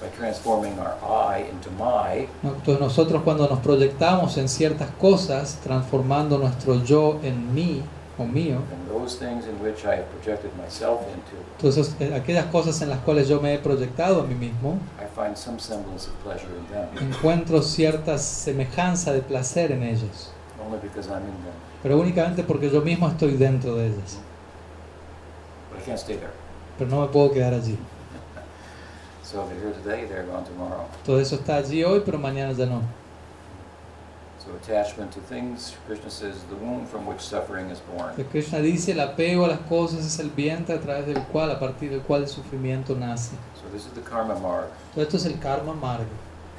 by transforming our I into my, ¿no? Entonces nosotros cuando nos proyectamos en ciertas cosas, transformando nuestro yo en mí o mío, and those things in which I have projected myself into, entonces eh, aquellas cosas en las cuales yo me he proyectado a mí mismo, I find some semblance of pleasure in them. encuentro cierta semejanza de placer en ellos. only because I'm in them. Pero únicamente porque yo mismo estoy dentro de ellas. But I can't stay there. Pero no me puedo quedar allí. So they're here today, they're gone tomorrow. Todo eso está allí hoy, pero mañana ya no. So attachment to things, Krishna says, the womb from which suffering is born. Entonces Krishna dice, el apego a las cosas es el vientre a través del cual, a partir del cual el sufrimiento nace. So this is the karma marg. Todo esto es el karma marga.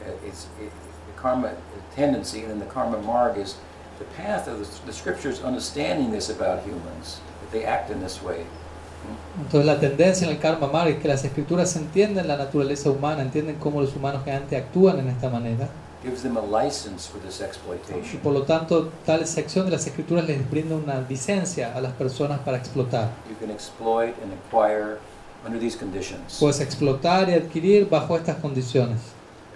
Uh, It's it, the karma tendency, and the karma marg is the path of the, the scriptures understanding this about humans, that they act in this way. Entonces la tendencia en el karma marga es que las escrituras entienden la naturaleza humana, entienden cómo los humanos generalmente actúan en esta manera. Gives them a license for this Y exploitation. por lo tanto, tal sección de las escrituras les brinda una licencia a las personas para explotar. You can exploit and acquire under these conditions. Puedes explotar y adquirir bajo estas condiciones.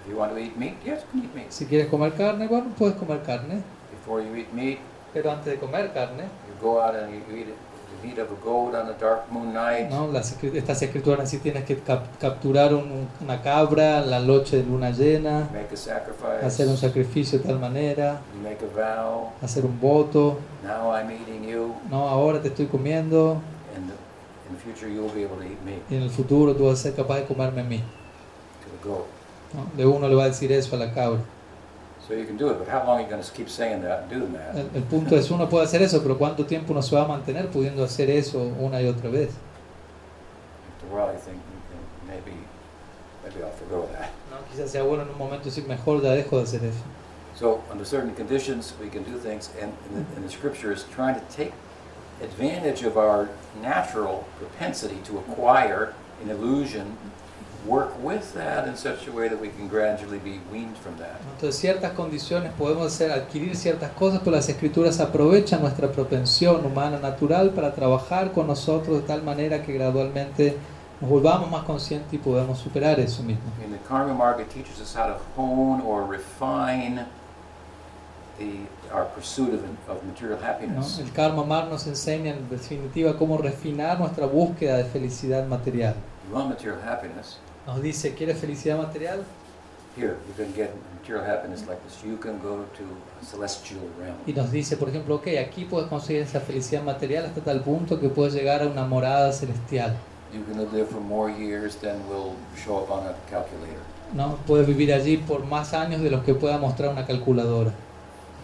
If you want to eat meat, yes, you can eat meat. Si quieres comer carne, bueno, puedes comer carne. Before you eat meat, Pero antes de comer carne, you go out and you eat it, the meat of a goat on a dark moon night. ¿no? Las estas escrituras sí tienes que cap- capturar un- una cabra la noche de luna llena, Make a sacrifice. hacer un sacrificio de tal manera, You make a vow. hacer un voto. Now I'm eating you, No, ahora te estoy comiendo and in the future you'll be able to eat me y en el futuro tú vas a ser capaz de comerme a mí. to the goat. ¿no? De uno le va a decir eso a la cabra. So you can do it, but how long are you going to keep saying that and doing that? El, el punto es, uno puede hacer eso, pero ¿cuánto tiempo uno se va a mantener pudiendo hacer eso una y otra vez? After a think maybe, maybe I'll forgo that. ¿no? Quizás sea bueno en un momento decir, mejor ya dejo de hacer eso. So under certain conditions, we can do things, and in the, in the scriptures, trying to take advantage of our natural propensity to acquire an illusion, work with that in such a way that we can gradually be weaned from that. Entonces, ciertas condiciones podemos hacer, adquirir ciertas cosas, pero las escrituras aprovechan nuestra propensión humana natural para trabajar con nosotros de tal manera que gradualmente nos volvamos más conscientes y podamos superar eso mismo. In the Karma Marga teaches us how to hone or refine the, our pursuit of, of material ¿no? happiness. El Karma Mar nos enseña en definitiva cómo refinar nuestra búsqueda de felicidad material. You want material happiness? Nos dice, ¿quieres felicidad material? Here, you can get material happiness like this. You can go to a celestial realm. Y nos dice, por ejemplo, ok, aquí puedes conseguir esa felicidad material hasta tal punto que puedes llegar a una morada celestial. You can live for more years than will show up on a calculator. ¿no? Puedes vivir allí por más años de los que pueda mostrar una calculadora.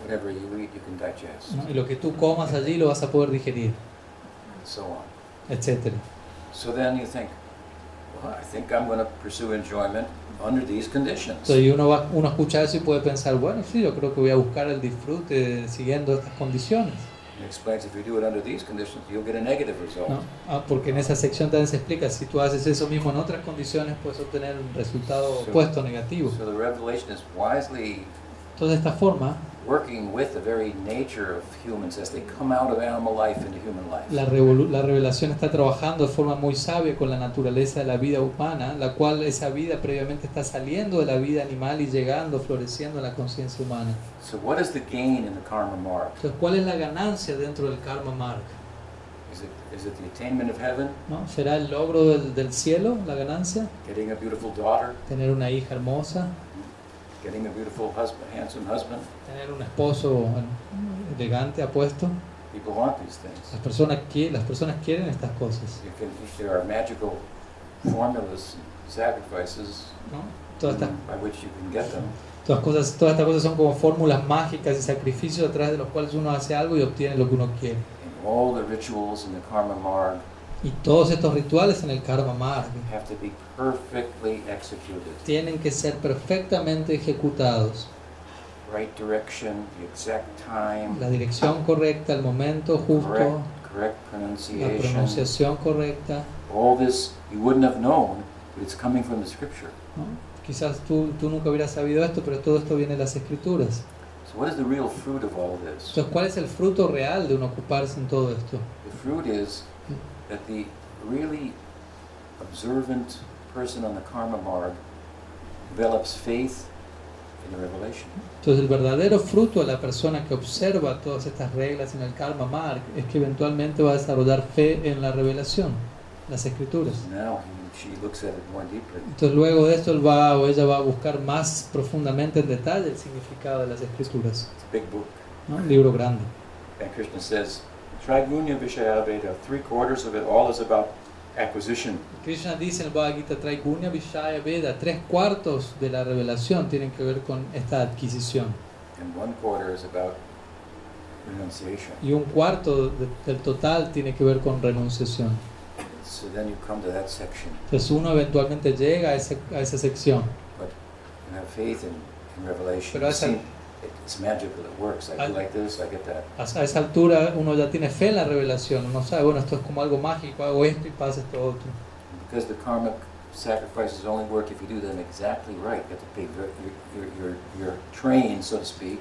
Whatever you eat, you can digest, ¿no? Y lo que tú comas allí lo vas a poder digerir, and so on. etc. So then you think, I think I'm going to pursue enjoyment under these conditions. Entonces uno, va, uno escucha eso y puede pensar, bueno, sí, yo creo que voy a buscar el disfrute siguiendo estas condiciones. It explains if you do it under these conditions, you'll get a negative result. ¿no? Ah, porque en esa sección también se explica, si tú haces eso mismo en otras condiciones, puedes obtener un resultado Sí. opuesto, negativo. So the revelation is wisely Entonces de esta forma, working with the very nature of humans as they come out of animal life into human life. la, la revelación está trabajando de forma muy sabia con la naturaleza de la vida humana, la cual esa vida previamente está saliendo de la vida animal y llegando, floreciendo en la conciencia humana. So what is the gain in the karma mark? Entonces, ¿cuál es la ganancia dentro del karma mark? Is it, is it the attainment of heaven, ¿no? ¿Será el logro del, del cielo la ganancia? getting a beautiful daughter, ¿Tener una hija hermosa? Getting a beautiful husband, handsome husband? ¿Tener un esposo elegante, apuesto? People want these things. Las personas, las personas quieren estas cosas. You can, if there are magical formulas, sacrifices ¿no? Todas, estas, by which you can get them. todas, cosas, todas estas cosas son como fórmulas mágicas y sacrificios a través de los cuales uno hace algo y obtiene lo que uno quiere. And all the rituals in the karma marg Y todos estos rituales en el karma marg have to be perfectly executed. tienen que ser perfectamente ejecutados. Right direction, the exact time, La dirección correcta, el momento justo, correct, correct la pronunciation. pronunciación correcta. All this you wouldn't have known, but it's coming from the scripture. ¿no? Quizás tú, tú nunca hubieras sabido esto, pero todo esto viene de las escrituras. So what is the real fruit of all this? Entonces, ¿cuál es el fruto real de uno ocuparse en todo esto? The fruit is that the really observant person on the karma marg develops faith in the revelation. Entonces el verdadero fruto de la persona que observa todas estas reglas en el karma marg es que eventualmente va a desarrollar fe en la revelación, las escrituras. Now he, she looks at it more deeply. Entonces luego de esto él va o ella va a buscar más profundamente en detalle el significado de las escrituras. It's a big book. ¿no? Un libro grande. And Krishna says, Trigunya Vishaya Veda, three quarters of it all is about acquisition. Krishna dice en el Bhagavad Gita, Traigunya Vishaya Veda, tres cuartos de la revelación tienen que ver con esta adquisición. and one quarter is about renunciation. Y un cuarto de- del total tiene que ver con renunciación. So then you come to that section. Entonces uno eventualmente llega a, ese- a esa sección. You have faith in, in revelation. Pero esa- it's magical, it works. I do like this, I get that. A, esa altura uno ya tiene fe en la revelación. Uno sabe, bueno, esto es como algo mágico, hago esto y pasa esto otro. Because the karmic sacrifices only work if you do them exactly right. You have to pay, ver- you're, you're, you're trained, so to speak,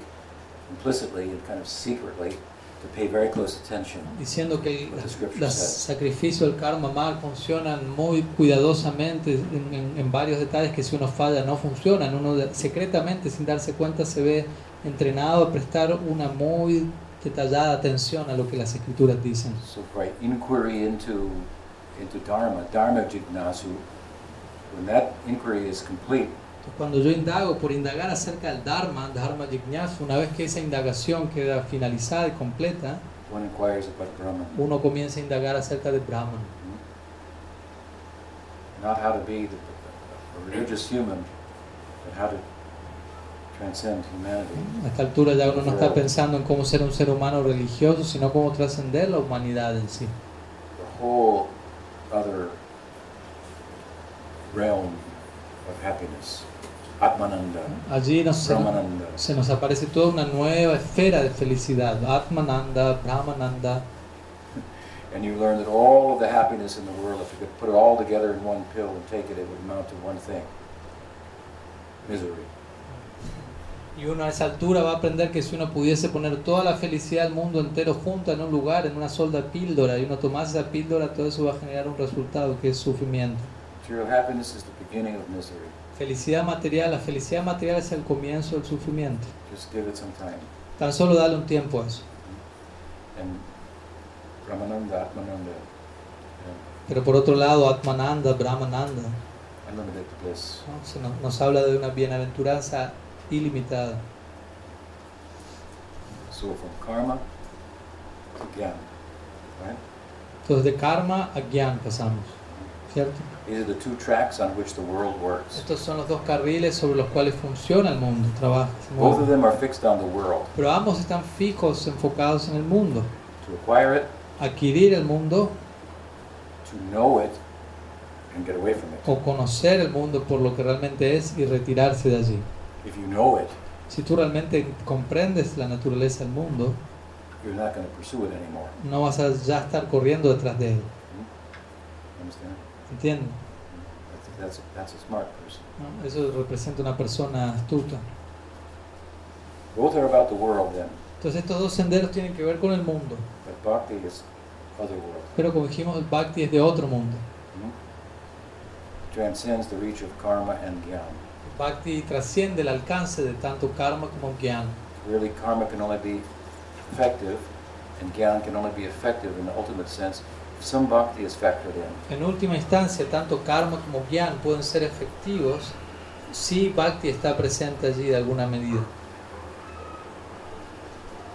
implicitly and kind of secretly, to pay very close attention. Diciendo que los sacrificios del karma mal funcionan muy cuidadosamente en, en- en varios detalles que si uno falla no funcionan. Uno secretamente, sin darse cuenta, se ve entrenado a prestar una muy detallada atención a lo que las escrituras dicen. So by inquiry into, into Dharma, Dharma Jignasu, when that inquiry is complete, Entonces, cuando yo indago por indagar acerca del Dharma, Dharma Jignasa, una vez que esa indagación queda finalizada y completa, one inquires about Brahman. uno comienza a indagar acerca de Brahman. Not how to be the, a religious human, but how to. A esta altura ya uno no está pensando en cómo ser un ser humano religioso, sino cómo trascender la humanidad en sí. Allí nos, se nos aparece toda una nueva esfera de felicidad. Atmananda, Brahmananda. And you learn that all of the happiness in the world, if you could put it all together in one pill and take it, it would amount to one thing. Misery. Y uno a esa altura va a aprender que si uno pudiese poner toda la felicidad del mundo entero junta en un lugar, en una sola píldora, y uno tomase esa píldora, todo eso va a generar un resultado que es sufrimiento. Felicidad material, la felicidad material es el comienzo del sufrimiento. Just give it some time. Tan solo dale un tiempo a eso. And Brahmananda, Atmananda, uh, Pero por otro lado, Atmananda, Brahmananda, bliss. ¿no? Se nos, nos habla de una bienaventuranza ilimitada. So from karma to jnana, right? Entonces de karma a gyan pasamos, ¿cierto? These are the two tracks on which the world works. Estos son los dos carriles sobre los cuales funciona el mundo, trabaja, se Both of them are fixed on the world. Pero ambos están fijos, enfocados en el mundo. To acquire it, Adquirir el mundo to know it, and get away from it. o conocer el mundo por lo que realmente es y retirarse de allí. If you know it, Si tú realmente comprendes la naturaleza del mundo, you're not going to pursue it anymore. no vas a ya estar corriendo detrás de él. Understand? ¿Entiendes? I think that's a, that's a smart person. ¿No? Eso representa una persona astuta. Both are about the world then, Entonces estos dos senderos tienen que ver con el mundo. but bhakti is other world. Pero como dijimos, el bhakti es de otro mundo. Hmm? Transcends the reach of karma and jnana. Bhakti trasciende el alcance de tanto karma como gyan. Really, karma can only be effective, and jnana can only be effective in the ultimate sense if some bhakti is factored in. En última instancia, tanto karma como gyan pueden ser efectivos si bhakti está presente allí de alguna medida.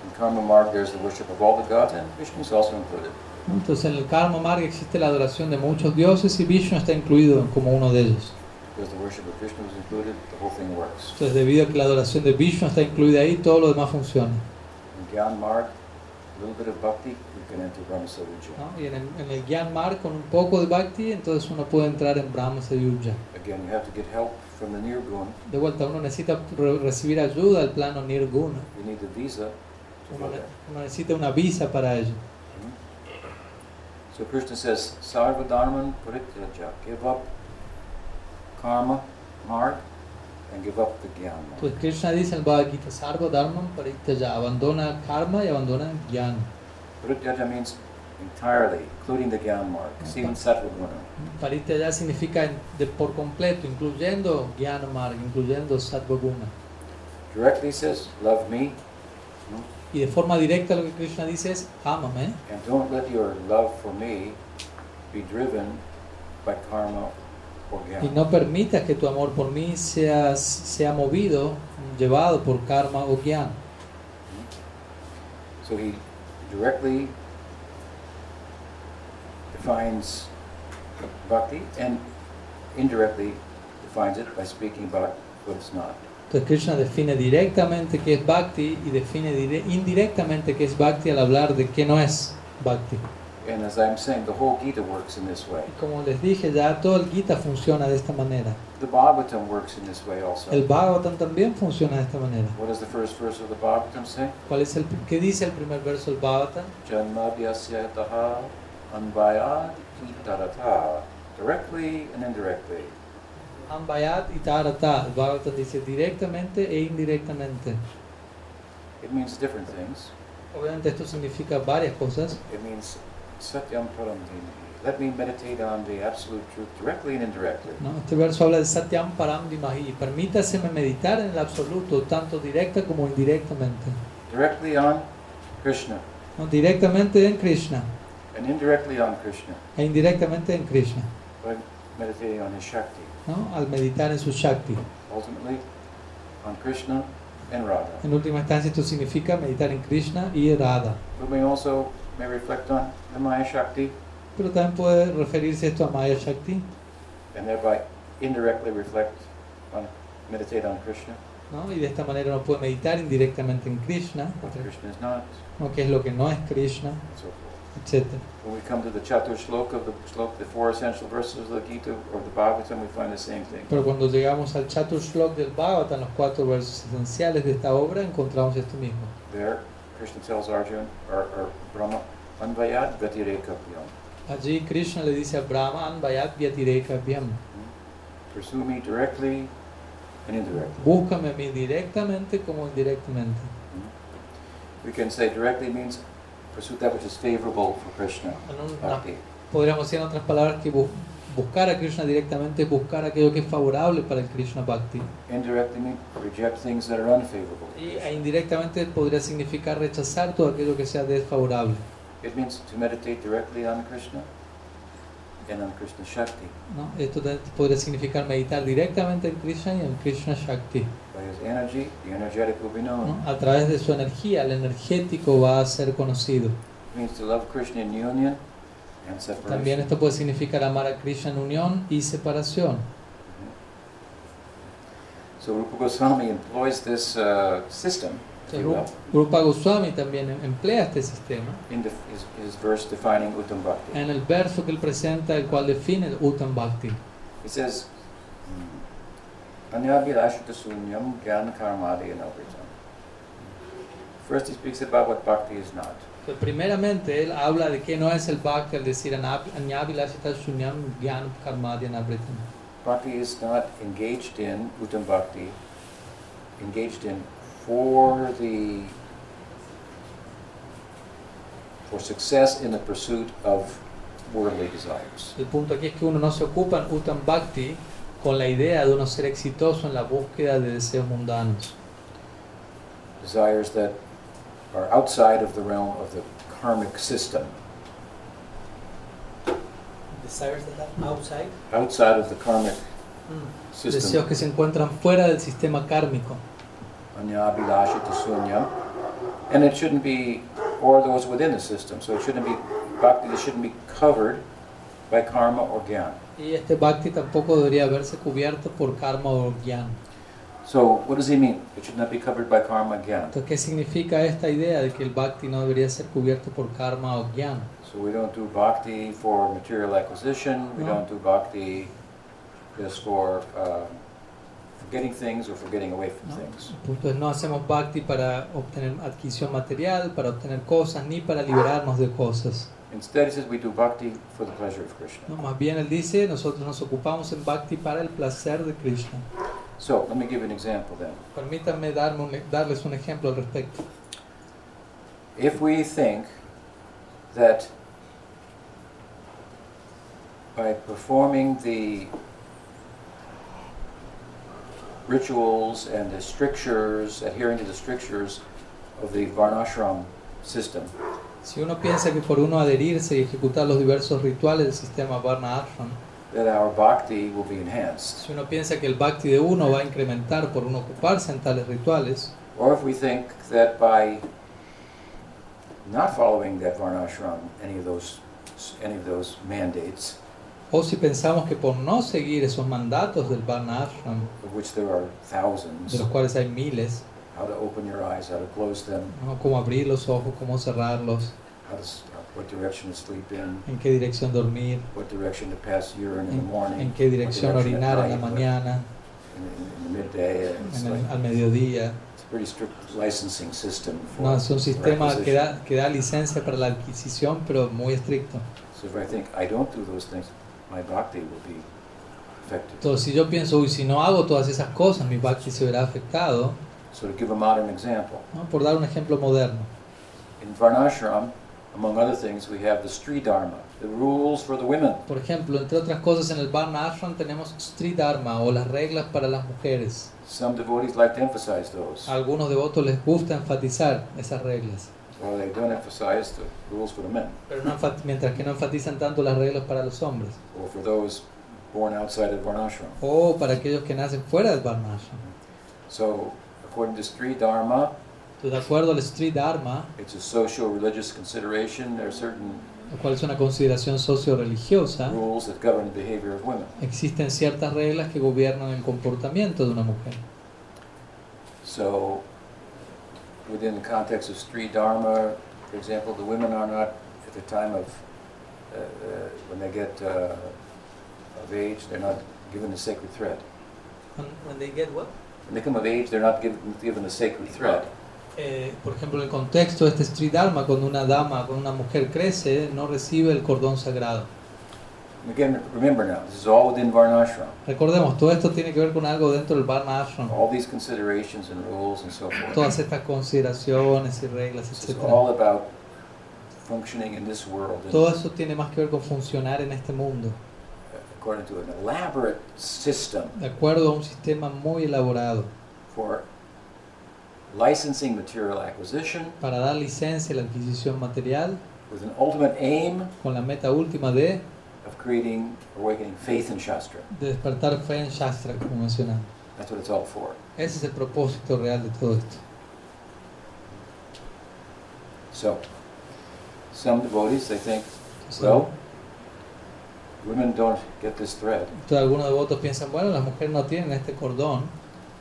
In karma marg, there's the worship of all the gods, and Vishnu is also included. Entonces en el karma marga existe la adoración de muchos dioses y Vishnu está incluido como uno de ellos. Because the worship of Vishnu is included, the whole thing works. Entonces debido a que la adoración de Vishnu está incluida ahí, todo lo demás funciona. In Gyan marg, a little bit of bhakti, you can enter Brahma Saruja. ¿no? Y en el, en el gyan con un poco de bhakti, entonces uno puede entrar en Brahma Sayuja. Again, you have to get help from the Nirgun. De vuelta, uno necesita re- recibir ayuda al plano Nirguna. Uno, ne- uno necesita una visa para ello. Hmm? So Krishna says, Sarva Dharman Parityaja, give up karma, marg, and give up the Gyan marg. Pues Krishna dice en el Bhagavad Gita, Sarva Dharman Parityaja, abandona karma y abandona gyan. Parityaja means entirely, including the Gyan marg, even Sattva Guna. Parityaja significa de por completo, incluyendo gyan marg, incluyendo sattva guna. Directly says, love me, hmm? Y de forma directa lo que Krishna dice es, ámame and don't let your love for me be driven by karma y no permitas que tu amor por mí sea, sea movido, llevado por karma o gyan. So he directly defines bhakti and indirectly defines it by speaking about what it's not. Entonces Krishna define directamente qué es bhakti y define dire- indirectamente qué es bhakti al hablar de qué no es bhakti. And as I'm saying, the whole Gita works in this way. Como les dije ya, todo el Gita funciona de esta manera. The Bhagavatam works in this way also. El Bhagavatam también funciona de esta manera. What does the first verse of the Bhagavatam say? ¿Cuál es el, ¿Qué dice el primer verso del Bhagavatam? Janmabhyasya taha anvayad itarata. Directly and indirectly. Ambayat y Tarata. El Bhagavatam dice directamente e indirectamente. It means different things. Obviamente esto significa varias cosas. It means satyam param dhimhi. Let me meditate on the absolute truth directly and indirectly. ¿no? Este verso habla de Satyam. Permítaseme meditar en el absoluto, tanto directa como indirectamente. Directly on Krishna ¿no? Directamente en Krishna and indirectly on Krishna e indirectamente en Krishna. by meditating on his Shakti. ¿no? Al meditar en su Shakti. Ultimately on Krishna and Radha. En última instancia esto significa meditar en Krishna y Radha. But we also may reflect on the Maya Shakti Pero también puede referirse esto a Maya Shakti, and thereby indirectly reflect on, meditate on Krishna, ¿no? y de esta manera uno puede meditar indirectamente en Krishna, Krishna is not, ¿no? que es lo que no es Krishna, so etc. When we come to the Chatur Shloka of the Shloka, the four essential verses of the Gita or the Bhagavatam, we find the same thing. Pero cuando llegamos al Chatur Shlok del Bhagavatam, los cuatro versos esenciales de esta obra, encontramos esto mismo. There, Krishna tells Arjuna, or, or Brahma, Anvayad Gatirekapyam. Allí Krishna le dice a Brahma, Anvayat Vyatireka Vyam, Pursue me directly and indirectly. búscame a mí directamente como indirectamente. We can say directly means pursue that which is favorable for Krishna. En podríamos decir en otras palabras que buscar a Krishna directamente es buscar aquello que es favorable para el Krishna Bhakti. Y e indirectamente podría significar rechazar todo aquello que sea desfavorable. It means to meditate directly on Krishna and on Krishna Shakti ¿no? Esto podría significar meditar directamente en Krishna y en Krishna Shakti. by his energy. The energetic will be known. ¿no? A través de su energía, el energético va a ser conocido. It means to love Krishna in union. También esto puede significar amar a Krishna en unión y separación. So Rupa Goswami employs this uh, system, Rupa Goswami también emplea este sistema in the, his, his verse defining Uttam Bhakti. en el verso que él presenta, el cual define el Uttam Bhakti. He says, anavritam. First he speaks about what bhakti is not. Pues primeramente él habla de que no es el Bhakti al decir Anyavilashita Shunyam Gyan Karmadya Navritam. Bhakti is not engaged in Uttam Bhakti, engaged in for the for success in the pursuit of worldly desires. El punto aquí es que uno no se ocupa en Uttam Bhakti con la idea de uno ser exitoso en la búsqueda de deseos mundanos. Desires that are outside of the realm of the karmic system, Desires that are outside. outside of the karmic hmm. Deseos system. que se encuentran fuera del sistema kármico. And it shouldn't be, or those within the system. So it shouldn't be, bhakti that shouldn't be covered by karma or jnana. Y este Bhakti tampoco debería verse cubierto por karma o jnana. So what does he mean? It should not be covered by karma jnana. Entonces, ¿qué significa esta idea de que el Bhakti no debería ser cubierto por karma o jnana? So we don't do bhakti for material acquisition. We No. don't do bhakti just for, um, for getting things or for getting away from ¿no? things. El punto es no hacemos Bhakti para obtener adquisición material, para obtener cosas, ni para liberarnos de cosas. Instead, he says we do bhakti for the pleasure of Krishna. ¿no? Más bien él dice, nosotros nos ocupamos en Bhakti para el placer de Krishna. So let me give an example then. Permítanme darme un- darles un ejemplo al respecto. If we think that by performing the rituals and the strictures, adhering to the strictures of the Varnashram system, Si uno piensa que por uno adherirse y ejecutar los diversos rituales del sistema Varna Ashram, that our bhakti will be enhanced. si uno piensa que el Bhakti de uno va a incrementar por uno ocuparse en tales rituales, Or if we think that by not following that varnashram, any of those, any of those mandates, O si pensamos que por no seguir esos mandatos del Varna Ashram, of which there are de thousands, los cuales hay miles, how to open your eyes, how to close them, ¿no? cómo abrir los ojos, cómo cerrarlos, how to, s- what direction to sleep in, en qué dirección dormir, what direction to pass urine in the en, morning, en qué dirección what direction at orinar en la night, mañana, in, in, in the midday. It's, en el- like, al mediodía. it's a pretty strict licensing system for No, es un sistema que requisition. da, que da licencia para la adquisición, pero muy estricto. So if I think I don't do those things, my bhakti will be affected. Entonces, si yo pienso, uy, si no hago todas esas cosas, mi bhakti se verá afectado, So to give a modern example, ¿no? por dar un ejemplo moderno. in Varnashram, among other things, we have the Stri Dharma, the rules for the women. Por ejemplo, entre otras cosas, en el Varna Ashram tenemos Sri Dharma o las reglas para las mujeres. Some devotees like to emphasize those, algunos devotos les gusta enfatizar esas reglas, while they don't emphasize the rules for the men, pero no mientras que no enfatizan tanto las reglas para los hombres or for those born outside of Varnashram. o para aquellos que nacen fuera del Varna Ashram. So, according to Stri Dharma, Entonces, de acuerdo al Sri Dharma, it's a social religious consideration. There are certain lo cual es una consideración socio-religiosa, rules that govern the behavior of women. existen ciertas reglas que gobiernan el comportamiento de una mujer. So, within the context of Sri Dharma, for example, the women are not, at the time of, uh, uh, when they get uh, of age, they're not given the sacred thread. When they get what? When they come of age, they're not given, given the sacred thread. Eh, por ejemplo, en el contexto de este Sri Dharma, cuando una dama, cuando una mujer crece, no recibe el cordón sagrado. Again, remember now, this is all within Varnashram. Recordemos, todo esto tiene que ver con algo dentro del Varna Ashram. All these considerations and rules and so forth. Todas estas consideraciones y reglas, This is etc. all about functioning in this world Todo eso tiene más que ver con funcionar en este mundo, according to an elaborate system de acuerdo a un sistema muy elaborado, for licensing material acquisition para dar licencia a la adquisición material, with an ultimate aim con la meta última de, of creating, awakening faith in Shastra. de despertar fe en Shastra, como mencionamos. That's what it's all for. Ese es el propósito real de todo esto. So, some devotees, they think, well, women don't get this thread. entonces algunos devotos piensan, bueno, las mujeres no tienen este cordón,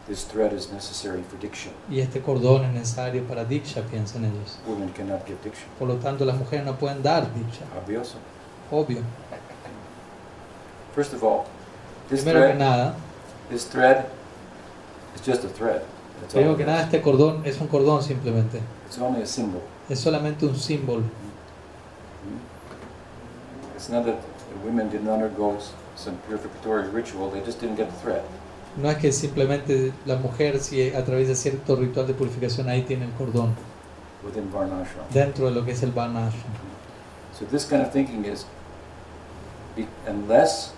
This thread is necessary for diksha. y este cordón es necesario para Diksha, piensan ellos. Women cannot give diksha. Por lo tanto, las mujeres no pueden dar Diksha, Obviously. obvio. First of all, this Primero que thread, nada, this thread is just a thread. That's primero que nada, este cordón es un cordón simplemente. It's only a symbol. Es solamente un símbolo. It's not that the women didn't undergo some purificatory ritual, they just didn't get the thread. No es que simplemente la mujer, si atraviesa cierto ritual de purificación, ahí tiene el cordón, Varnashram. dentro de lo que es el Varna Ashram. So this kind of thinking is, unless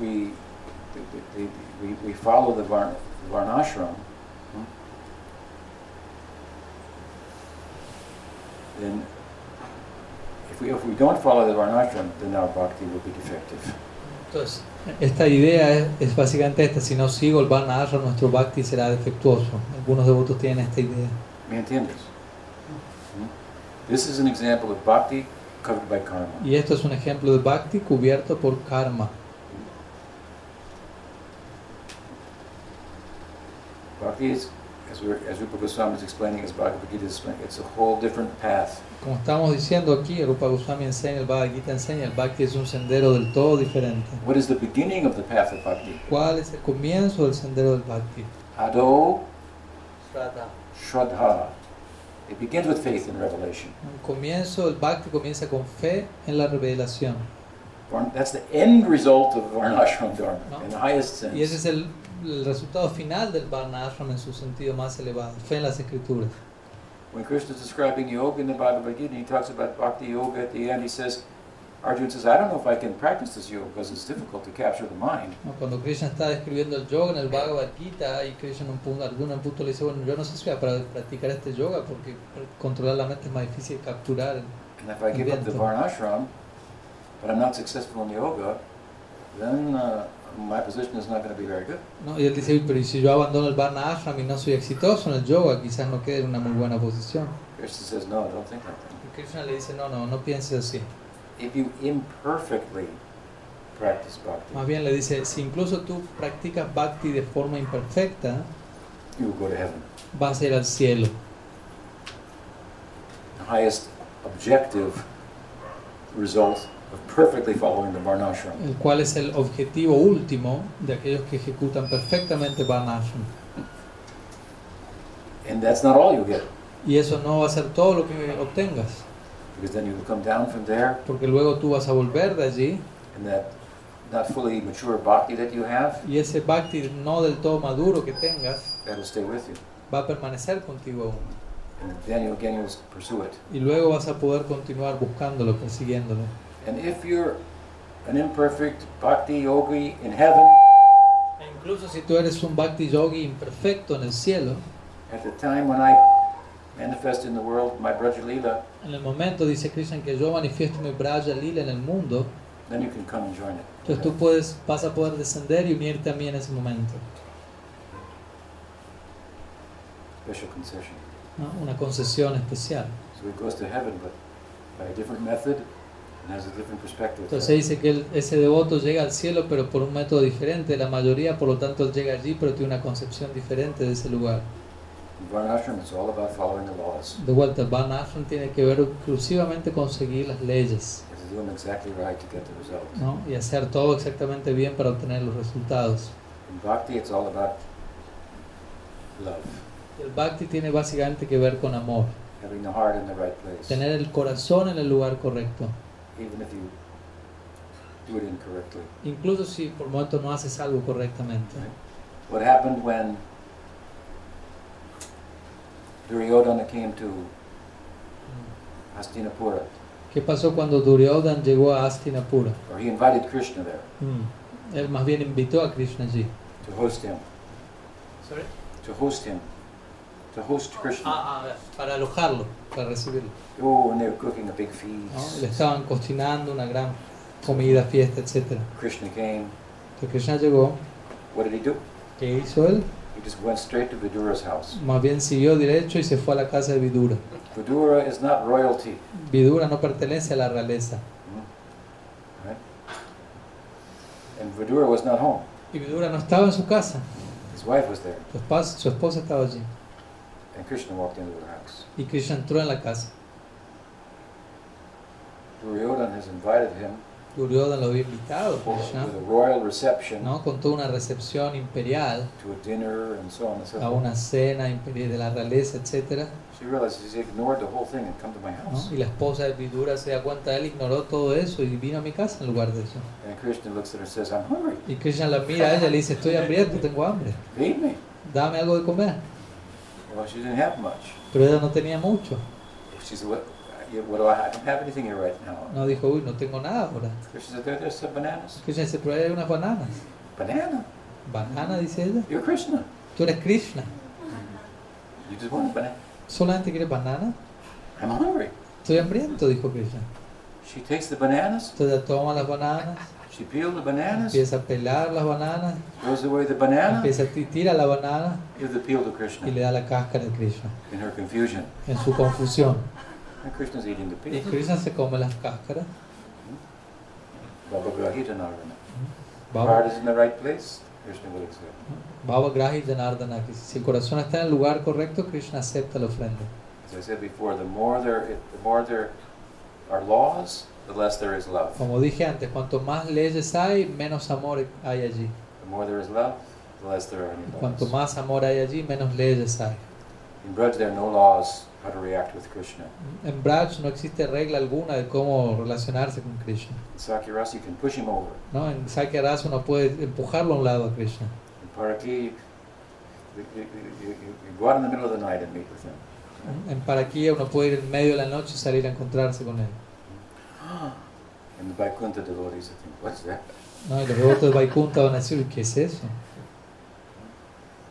we, we, we, we follow the Varn, Varnashram, then if we, if we don't follow the Varnashram, then our bhakti will be defective. Entonces, esta idea es, es básicamente esta: si no sigo el Varna Ashram, nuestro Bhakti será defectuoso. Algunos devotos tienen esta idea. ¿Me entiendes? Hmm? This is an example of bhakti covered by karma. Y esto es un ejemplo de Bhakti cubierto por karma. Bhakti is, as, we're, as Rupa Goswami is explaining, as Bhagavad Gita is explaining, it's a whole different path. Como estamos diciendo aquí, Rupa Goswami enseña, el Bhagavad Gita enseña, el Bhakti es un sendero del todo diferente. What is the beginning of the path of Bhakti? ¿Cuál es el comienzo del sendero del Bhakti? Ado Shraddha. It begins with faith in revelation. Un comienzo, el Bhakti comienza con fe en la revelación. That's the end result of Varnashram Dharma, No. in the highest Y ese sense. es el, el resultado final del Varna Ashram en su sentido más elevado, fe en las escrituras. When Krishna is describing yoga in the Bhagavad Gita, he talks about Bhakti Yoga at the end. He says, Arjuna says, I don't know if I can practice this yoga because it's difficult to capture the mind. Cuando Krishna está describiendo el yoga en el Bhagavad Gita y Krishna en un punto, Arjuna un punto le dice, bueno, yo no sé si voy a pra- practicar este yoga porque controlar la mente es más difícil capturar. And if I give up the. Varnashram, but I'm not successful in yoga, then uh, my position is not going to be very good. ¿no? Y él dice, "Uy, pero ¿y si yo abandono el Varna Ashram y no soy exitoso en el yoga, quizás no quede en una muy buena posición. Krishna says, no, don't think like that. Y Krishna le dice, no, no, no pienses así. If you imperfectly practice bhakti, Más bien le dice, si incluso tú practicas bhakti de forma imperfecta, you will go to heaven. vas a ir al cielo. The highest objective result perfectly following the Varnashram. el cual es el objetivo último de aquellos que ejecutan perfectamente Varna Ashram. And that's not all you get, Y eso no va a ser todo lo que obtengas, because then you will come down from there, porque luego tú vas a volver de allí and that not fully mature bhakti that you have, y ese bhakti no del todo maduro que tengas stay with you. va a permanecer contigo aún. And then you again you'll pursue it. Y luego vas a poder continuar buscándolo, persiguiéndolo. And if you're an imperfect bhakti yogi in heaven, E incluso si tú eres un bhakti yogi imperfecto en el cielo, at the time when I manifest in the world my Braja Leela, en el momento dice Krishna que yo manifiesto mi Braja Lila en el mundo, then you can come and join it. entonces tú puedes, vas a poder descender y unirte a mí en ese momento. Special concession. ¿no? Una concesión especial. So it goes to heaven, but by a different method Entonces dice que ese devoto llega al cielo pero por un método diferente, la mayoría por lo tanto él llega allí pero tiene una concepción diferente de ese lugar. De vuelta, Van Ashram tiene que ver exclusivamente con seguir las leyes. ¿no? y hacer todo exactamente bien para obtener los resultados. El Bhakti tiene básicamente que ver con amor, tener el corazón en el lugar correcto, even if you do it incorrectly. incluso si por momento no haces algo correctamente. What happened when Duryodhana came to Hastinapura, ¿Qué pasó cuando Duryodhan llegó a Hastinapura? or he invited Krishna there Mm. Él más bien invitó a Krishna allí. to host him, to host him, to host Krishna. Ah, ah, para alojarlo, para recibirlo. Oh, and they were cooking a big ¿no? feast. Le estaban cocinando una gran comida, fiesta, etc. Krishna came. Entonces Krishna llegó. What did he do? ¿Qué hizo él? He just went straight to Vidura's house. Más bien siguió derecho y se fue a la casa de Vidura. Vidura is not royalty. Vidura no pertenece a la realeza. Right? And Vidura was not home. Y Vidura no estaba en su casa. His wife was there. Su esposa, su esposa estaba allí. And Krishna walked into the house. Y Krishna entró en la casa. Duryodhana has invited him Duryodhana lo había invitado, Krishna, with a royal reception ¿no? con toda una recepción imperial, to a dinner and so on and so a una cena imperial de la realeza, etc. She realizes he ignored the whole thing and come to my ¿no? house. Y la esposa de Vidura se da cuenta, él ignoró todo eso y vino a mi casa en lugar de eso. And Krishna looks at her and says, I'm hungry. Y Krishna la mira a ella y le dice, estoy hambriento, tengo hambre, dame algo de comer. Well, she didn't have much. Pero ella no tenía mucho. She said, what, what do I, I don't have anything here right now. No dijo, uy, no tengo nada ahora. Krishna said, there, there's some bananas. Krishna dice, pero hay unas bananas. Banana? Banana, dice ella. You're Krishna. Tú eres Krishna. You just want a banana. ¿Solamente quieres banana? I'm hungry. Estoy hambriento, dijo Krishna. She takes the bananas. Entonces toma las bananas, She peeled the bananas. empieza a pelar las bananas, Throws away the banana. empieza a ti- tira la banana Give the peel to y le da la cáscara a Krishna. in her confusion. En su confusión. And Krishna's eating the Y peel. Krishna se come las cáscaras. Baba Grahita Narvana. Baba, Heart is in the right place. Krishna will accept. Baba Grahi Janardana. Si el corazón está en el lugar correcto, Krishna acepta la ofrenda. As I said before, the more there, the more there are laws, the less there is love. Como dije antes, cuanto más leyes hay, menos amor hay allí. The more there is love, the less there are any Cuanto laws. más amor hay allí, menos leyes hay. In Braj, there are no laws how to react with Krishna. En Braj no existe regla alguna de cómo relacionarse con Krishna. In Sakyarasa, you can push him over. ¿no? En Sakya Rasa uno puede empujarlo a un lado a Krishna. In Paraki, you, you, you, you, you go out in the middle of the night and meet with him. En Paraquía uno puede ir en medio de la noche y salir a encontrarse con él. And the Vaikuntha devotees will think, what's that? ¿no? Y los devotos de Vaikunta van a decir, ¿qué es eso?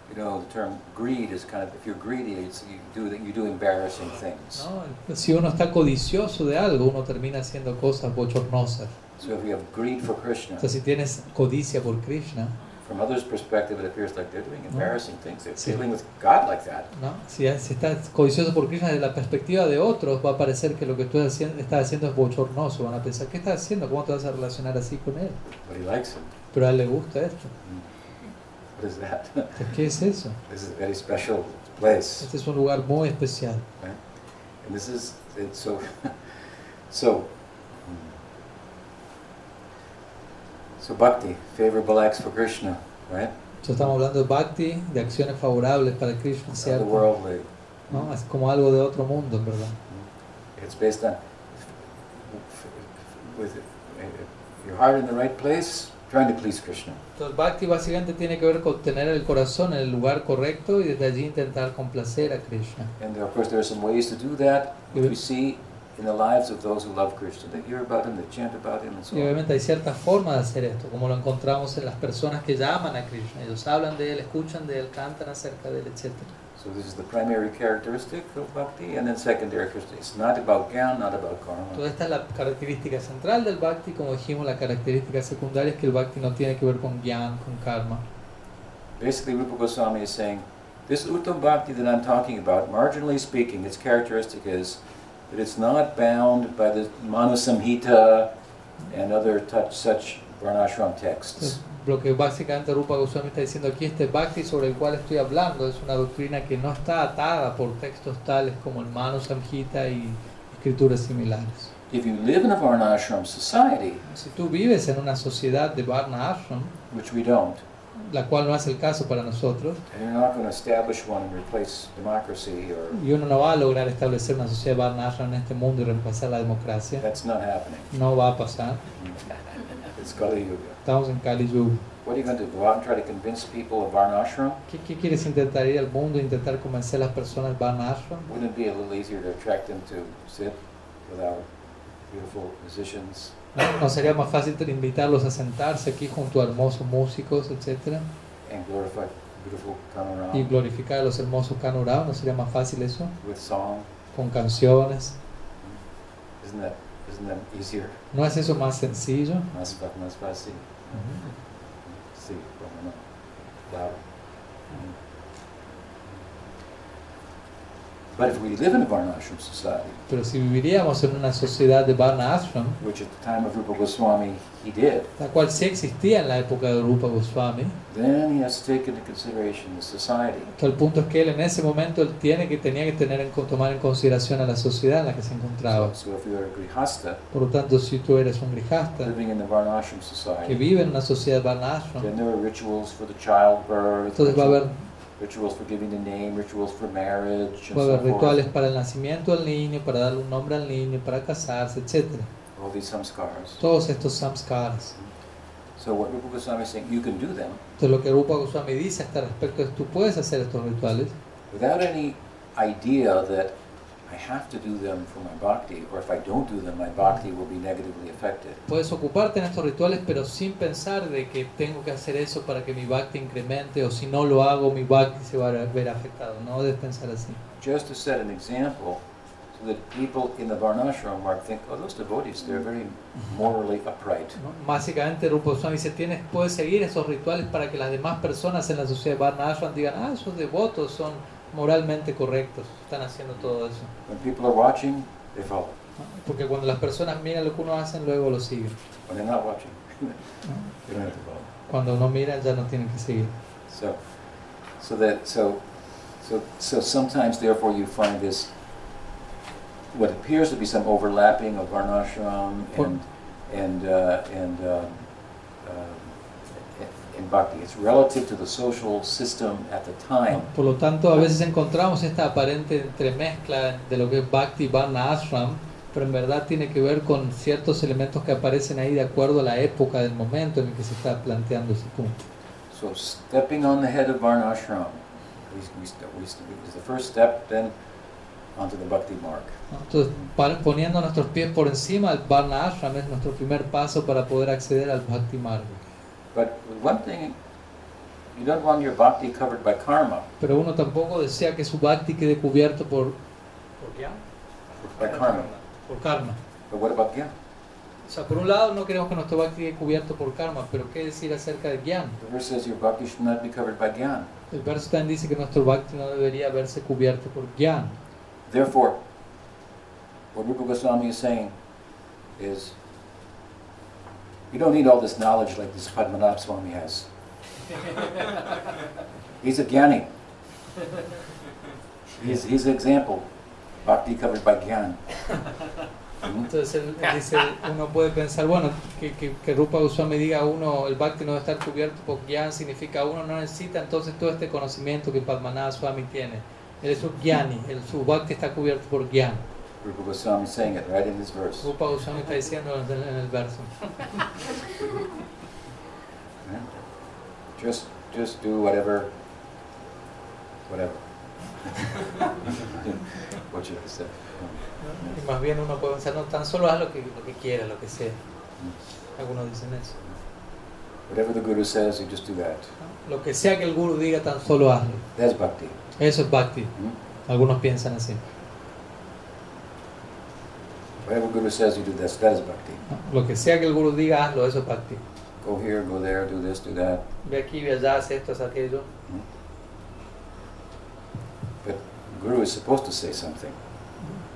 You know, the term greed is kind of, if you're greedy, it's, you, do, you do embarrassing things. ¿no? Si uno está codicioso de algo, uno termina haciendo cosas bochornosas. So if you have greed for Krishna, sea, si tienes codicia por Krishna, from others' perspective, it appears like they're doing embarrassing things. They're Sí. dealing with God like that. ¿no? Si, si estás codicioso por Krishna desde la perspectiva de otros, va a parecer que lo que tú haciendo- estás haciendo es bochornoso. Van a pensar, ¿qué estás haciendo? ¿Cómo te vas a relacionar así con él? But he likes it. Pero a él le gusta esto. What is that? ¿Qué es eso? this is a very special place. Este es un lugar muy especial. Right? And this is it's so so so bhakti, favorable acts for Krishna, right? Entonces, estamos hablando de bhakti, de acciones favorables para Krishna, ¿cierto? Otherworldly. ¿No? Es como algo de otro mundo, verdad. It's based on with your heart in the right place, trying to please Krishna. Entonces, bhakti básicamente tiene que ver con tener el corazón en el lugar correcto y desde allí intentar complacer a Krishna. And of course, there are some ways to do that, which Yeah. we see in the lives of those who love Krishna. They hear about him, they chant about him, and so Y on. obviamente hay ciertas formas de hacer esto, como lo encontramos en las personas que llaman a Krishna. Ellos hablan de él, escuchan de él, cantan acerca de él, etc. So this is the primary characteristic of bhakti, and then secondary characteristic. It's not about gyan, not about karma. Toda esta es la característica central del bhakti, como dijimos, la característica secundaria es que el bhakti no tiene que ver con gyan, con karma. Basically, Rupa Goswami is saying, this Uttam Bhakti that I'm talking about, marginally speaking, its characteristic is that it's not bound by the Manu Samhita and other touch, such Varnashram texts. Lo que básicamente Rupa Goswami está diciendo aquí, este bhakti sobre el cual estoy hablando, es una doctrina que no está atada por textos tales como el Manu Samhita y escrituras similares. If you live in a Varnashram society, Si tú vives en una sociedad de Varna Ashram, which we don't, la cual no es el caso para nosotros, y uno no va a lograr establecer una sociedad Varna Ashram en este mundo y reemplazar la democracia, that's not happening. no va a pasar. It's Kali Yuga. Estamos en Kali Yuga. What are you going to do? Go out and try to convince people of Varnashram? ¿Qué, qué quieres intentar ir al mundo e intentar convencer a las personas Varna Ashram? Wouldn't it be a little easier to attract them to sit with our beautiful musicians? ¿No? ¿No sería más fácil invitarlos a sentarse aquí junto a hermosos músicos, etcétera, y glorificar a los hermosos Kanurao? ¿No sería más fácil eso? Con canciones. Isn't that isn't that easier? ¿No es eso más sencillo? Más fácil. Sí, cómo no. Claro. But if we live in a Varnashram society, Pero si viviríamos en una sociedad de Varna Ashram, which at the time of Rupa Goswami he did, la cual sí existía en la época de Rupa Goswami, then he has to take into consideration the society. que el punto es que él en ese momento él tiene que tenía que tener en, tomar en consideración a la sociedad en la que se encontraba. So if a grihasta Por lo tanto, si tú eres un grijasta living in the Varnashram que society, vive en una sociedad Varna Ashram, then there are rituals for the childbirth, entonces va a haber, rituals for giving the name, rituals for marriage, and a so forth. rituales para el nacimiento del niño, para darle un nombre al niño, para casarse, etc. All these samskaras. Todos estos samskaras. So what Rupa Goswami is saying, you can do them Entonces lo que Rupa Goswami dice a este respecto es tú puedes hacer estos rituales without any idea that I have to do them for my bhakti, or if I don't do them, my bhakti will be negatively affected. Puedes ocuparte en estos rituales, pero sin pensar de que tengo que hacer eso para que mi bhakti incremente, o si no lo hago, mi bhakti se va a ver afectado. No debes pensar así. Just to set an example, so that people in the Varnashram mark think, oh, those devotees, they're very morally upright. Básicamente, Rupa Goswami dice: tienes, puedes seguir esos rituales para que las demás personas en la sociedad Varna Ashram digan: Ah, esos devotos son moralmente correctos, están haciendo todo eso. When people are watching, they follow. Porque cuando las personas miran lo que uno hace, luego lo siguen. When they're not watching, they don't have to follow. Cuando no miran, ya no tienen que seguir. So, so that so, so so sometimes, therefore, you find this what appears to be some overlapping of varnashram and and uh, and um, and bhakti. It's relative to the social system at the time. Por lo tanto, a veces encontramos esta aparente entremezcla de lo que es Bhakti y Varna Ashram, pero en verdad tiene que ver con ciertos elementos que aparecen ahí de acuerdo a la época del momento en el que se está planteando ese punto. So stepping on the head of we, we, we st- is the first step. Then onto the bhakti mark. Entonces, poniendo nuestros pies por encima del Varna Ashram es nuestro primer paso para poder acceder al Bhakti Marga. But one thing, you don't want your bhakti covered by karma. Pero uno tampoco desea que su Bhakti quede cubierto por, ¿por, qué? By karma. por karma. But what about gyan? O sea, por un lado no queremos que nuestro bhakti quede cubierto por karma, pero ¿qué decir acerca de Gyan? The verse says your bhakti should not be covered by gyan. El verso también dice que nuestro bhakti no debería verse cubierto por Gyan. Therefore, what Rupa Goswami is saying is you don't need all this knowledge like this Padmanabh Swami has. He's a jnani. He's, he's an example. Bhakti covered by. Mhm. Entonces él, él dice, uno puede pensar, bueno, que, que, que Rupa Goswami diga uno, el bhakti no debe estar cubierto por Gyan, significa uno no necesita entonces todo este conocimiento que Padmanabha Swami tiene. Él es un Gyani, el, su bhakti está cubierto por Gyan. Rupa Goswami is saying it right in this verse. Rupa Goswami está diciendo en el, verso. Just, just do whatever, whatever. what I say? Y más bien uno puede pensar, no, tan solo haz lo que, lo que quiera, lo que sea. Algunos dicen eso. Whatever the Guru says, you just do that. Lo que sea que el guru diga, tan solo hazlo. That's bhakti. Eso es bhakti. Hmm? Algunos piensan así. Whatever Guru says, you do this. That is bhakti. Lo que sea que el guru diga, hazlo. Eso es bhakti. Go here, go there, do this, do that. Ve aquí, ve allá, haz esto, haz aquello. But Guru is supposed to say something.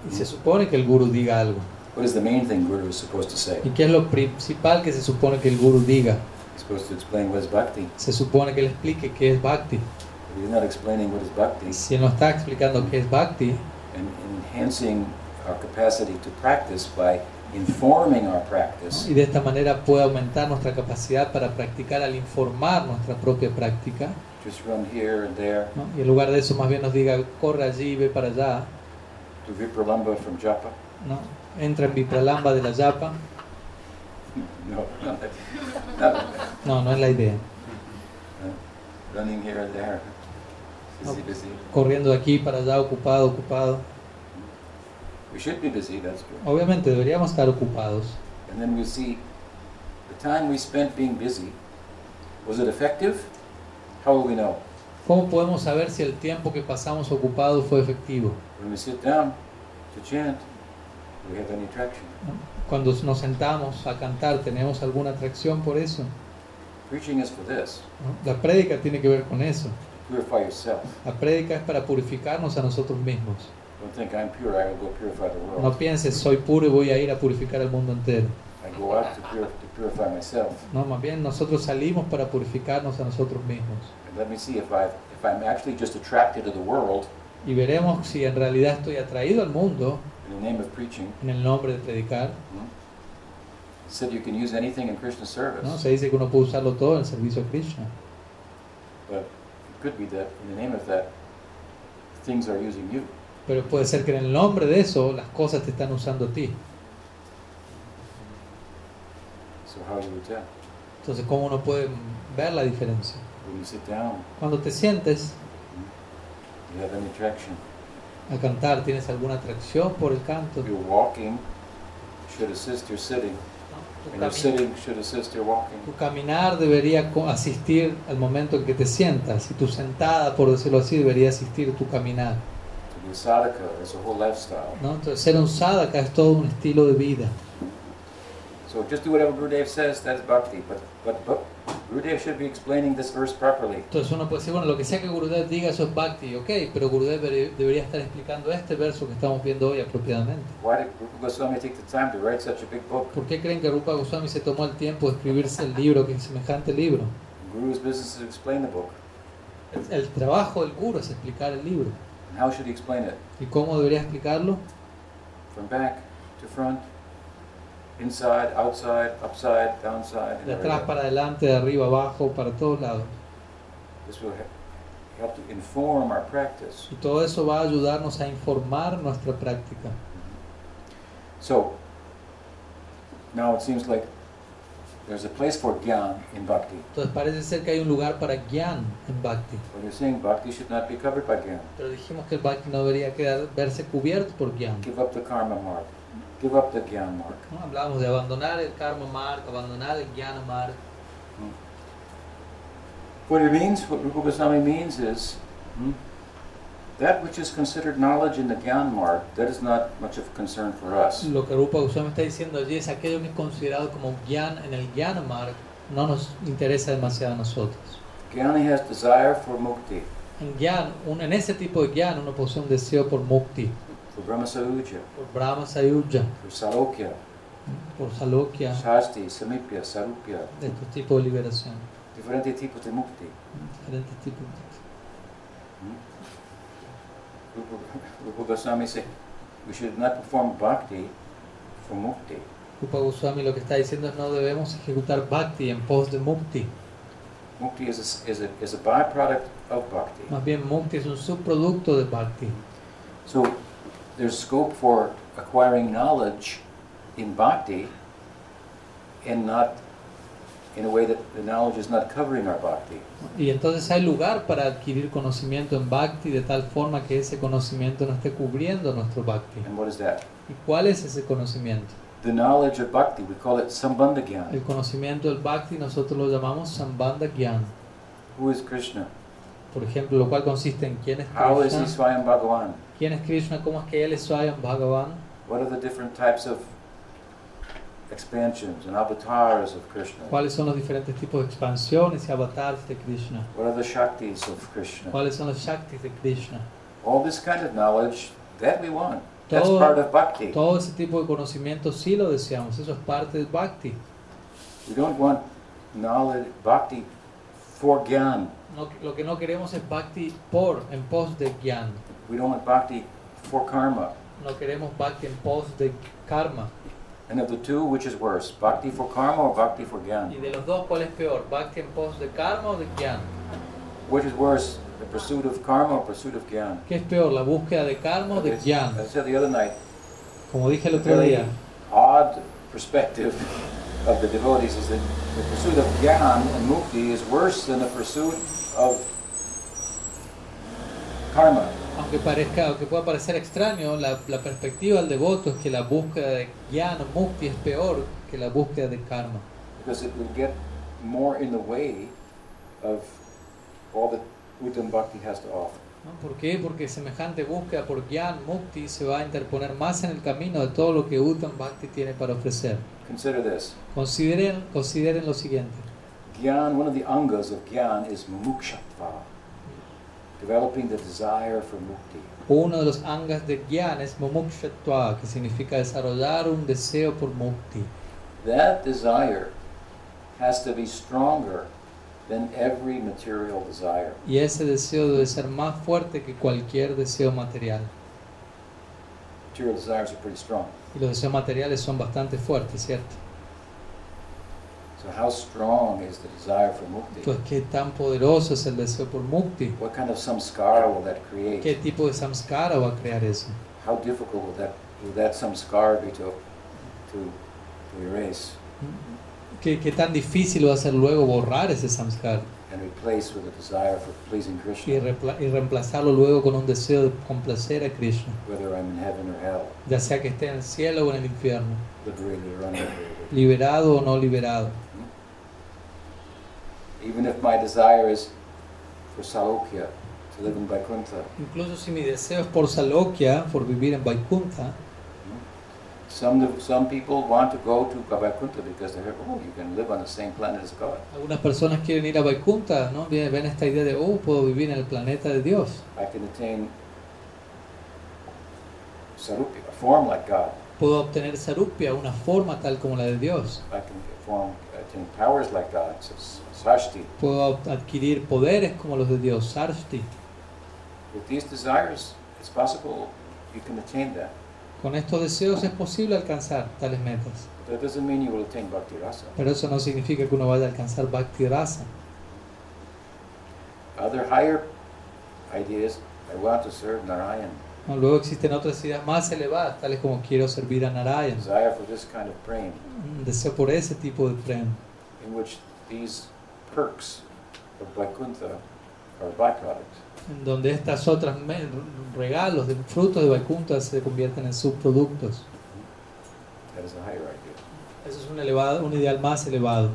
Y se supone que el guru diga algo. What is the main thing Guru is supposed to say? ¿Y qué es lo principal que se supone que el guru diga? He's supposed to explain what is bhakti. Se supone que él explique qué es bhakti. But he's not explaining what is bhakti Si él no está explicando qué es bhakti, and enhancing our capacity to practice by informing our practice. y de esta manera puede aumentar nuestra capacidad para practicar al informar nuestra propia práctica, Just run here and there. ¿no? y en lugar de eso más bien nos diga, corre allí, ve para allá, Do Vipralamba from Japa. ¿no? entra en Vipralamba de la yapa. No, that. No, no es la idea. Running here and there. Busy, busy. Corriendo de aquí para allá, ocupado, ocupado. We should be busy, that's good. Obviamente deberíamos estar ocupados. And then we see the time we spent being busy. Was it effective? How will we know? ¿Cómo podemos saber si el tiempo que pasamos ocupado fue efectivo? When we sit down to chant, do we have any traction? Cuando nos sentamos a cantar, ¿tenemos alguna atracción por eso? Preaching is for this. La prédica tiene que ver con eso. Purify yourself. La prédica es para purificarnos a nosotros mismos. Don't think I'm pure, I will go purify the No pienses, soy puro y voy a ir a purificar el mundo entero. I go out to, pur- to purify myself. No, más bien nosotros salimos para purificarnos a nosotros mismos. And let me see if I if I'm actually just attracted to the world Y veremos si en realidad estoy atraído al mundo in the name of preaching. en el nombre de predicar. Hmm? Said you can use anything in service, ¿no? Se dice que uno puede usarlo todo en el servicio a Krishna. but it could be that in the name of that, things are using you. Pero puede ser que en el nombre de eso las cosas te están usando a ti. So how you would tell? Entonces, ¿cómo uno puede ver la diferencia? When you sit down, Cuando te sientes you have any attraction. a cantar, ¿tienes alguna atracción por el canto? Tu, and your cami- sitting should assist your walking. tu caminar debería asistir al momento en que te sientas y tu sentada, por decirlo así, debería asistir tu caminar. To be a sadhaka is a whole lifestyle. ¿no? Entonces, ser un sadhaka es todo un estilo de vida. So just do whatever Gurudev says, that's bhakti. But, but, but Gurudev should be explaining this verse properly. Entonces uno puede decir, bueno, lo que sea que Gurudev diga, eso es bhakti, ok, pero Gurudev debe- debería estar explicando este verso que estamos viendo hoy apropiadamente. Why did Rupa Goswami take the time to write such a big book? ¿Por qué creen que Rupa Goswami se tomó el tiempo de escribirse el libro, que es semejante libro? Guru's business is to explain the book. El, el trabajo del guru es explicar el libro. And how should he explain it? ¿Y cómo debería explicarlo? From back to front, inside, outside, upside, downside, De atrás para adelante, de arriba abajo, para todos lados. This will he- help to inform our practice. Y todo eso va a ayudarnos a informar nuestra práctica. So, now it seems like there's a place for gyan in bhakti. Entonces parece ser que hay un lugar para Gyan en Bhakti. But you're saying bhakti should not be covered by gyan. Pero dijimos que el Bhakti no debería quedar, verse cubierto por Gyan. Give up the karma mark. Give up the gyan mark. ¿no? Hablábamos de abandonar el karma mark, abandonar el mark. What it means, what Rupa Goswami means is, hmm, that which is considered knowledge in the Gyan Marg, that is not much of a concern for us. Lo que Rupa Goswami está diciendo allí es aquello que es considerado como Gyan en el Gyan Marg no nos interesa demasiado a nosotros. Gyani has desire for mukti, En Gyan, un- en ese tipo de Gyan uno posee un deseo por Mukti, for Brahma Sauja, por Brahma Sayuja, for Salokya, por Salokya, Shasti, Samipya, Sarupya, de estos tipos de liberación, diferentes tipos de mukti. diferentes tipos. Rupa, Rupa Goswami said, we should not perform bhakti for mukti. Rupa Goswami lo que está diciendo es no debemos ejecutar Bhakti en pos de Mukti. Mukti is a, is a, is a byproduct of bhakti. Más bien Mukti es un subproducto de Bhakti. So there's scope for acquiring knowledge in bhakti and not in a way that the knowledge is not covering our bhakti. Y entonces hay lugar para adquirir conocimiento en Bhakti de tal forma que ese conocimiento no esté cubriendo nuestro Bhakti. And what is that? ¿Y cuál es ese conocimiento? The knowledge of bhakti, we call it sambandha El gyan. conocimiento del Bhakti nosotros lo llamamos Sambandha Gyan. Who is Krishna? Por ejemplo, lo cual consiste en quién es How is he Krishna, Swayam Bhagavan? quién es Krishna, cómo es que él es Swayam Bhagavan, What are the different types of expansions and avatars of Krishna? cuáles son los diferentes tipos de expansiones y avatars de Krishna, What are the Shaktis of Krishna? cuáles son los Shaktis de Krishna. All this kind of knowledge that we want. That's Todo- part of bhakti. Todo ese tipo de conocimiento sí lo deseamos, eso es parte del Bhakti. We don't want knowledge, bhakti for gyan. No- lo que no queremos es Bhakti por, en pos de Gyan. We don't want bhakti for karma. No queremos Bhakti en pos de karma. And of the two, which is worse, bhakti for karma or bhakti for Y gyan? de los dos, ¿cuál es peor? ¿Bhakti en pos de karma o de Gyan? Which is worse, the pursuit of karma or pursuit of gyan? ¿Qué es peor, la búsqueda de karma o de As I said the other night, Como dije el otro día, odd perspective of the devotees is that the pursuit of gyan and mukti is worse than the pursuit of karma. Aunque parezca, aunque pueda parecer extraño, la, la perspectiva del devoto es que la búsqueda de Gyan o Mukti es peor que la búsqueda de karma. because it will get more in the way of all that Uttam Bhakti has to offer. ¿no? ¿Por qué? Porque semejante búsqueda por Gyan, Mukti se va a interponer más en el camino de todo lo que Uttam Bhakti tiene para ofrecer. Consider this. Consideren, consideren lo siguiente. Gyan, one of the angas of Gyan is mumukshatva, developing the desire for mukti. Uno de los angas de Gyan es Mumukshatva, que significa desarrollar un deseo por Mukti. That desire has to be stronger than every material desire. Y ese deseo debe ser más fuerte que cualquier deseo material. Material desires are pretty strong. Y los deseos materiales son bastante fuertes, ¿cierto? So how strong is the desire for mukti? Entonces, ¿qué tan poderoso es el deseo por Mukti? What kind of samskara will that ¿Qué create? tipo de samskara va a crear eso? How difficult will that will that samskara be to to, to erase ¿Qué, ¿Qué tan difícil va a ser luego borrar ese samskara and replace with a desire for pleasing y, Krishna, repla- y reemplazarlo luego con un deseo de complacer a Krishna? whether I'm in heaven or hell, Ya sea que esté en el cielo o en el infierno, liberated or unliberated. liberado o no liberado. Even if my desire is for Salokya, to live in Vaikuntha, Incluso si mi deseo es por Salokya, por vivir en Vaikuntha, some some people want to go to Vaikuntha because they hear, oh, you can live on the same planet as God. algunas personas quieren ir a Vaikuntha, ¿no? Ven ven esta idea de, oh, puedo vivir en el planeta de Dios. I can attain Sarupya, a form like God. Puedo obtener Sarupya, una forma tal como la de Dios. I can form, attain powers like God, so s- Sashti. Puedo adquirir poderes como los de Dios, Sarshti. With these desires, it's possible you can attain that. Con estos deseos es posible alcanzar tales metas. That doesn't mean you will attain Bhakti Rasa. Pero eso no significa que uno vaya a alcanzar Bhakti Rasa. Other higher ideas, I want to serve Narayan. Luego existen otras ideas más elevadas, tales como quiero servir a Narayan. Desire for this kind of Un deseo por ese tipo de tren, in which these perks of Vaikuntha are byproducts. donde estas otras regalos de frutos de Vaikuntha se convierten en subproductos. That is a higher idea. Eso es un, elevado, un ideal más elevado.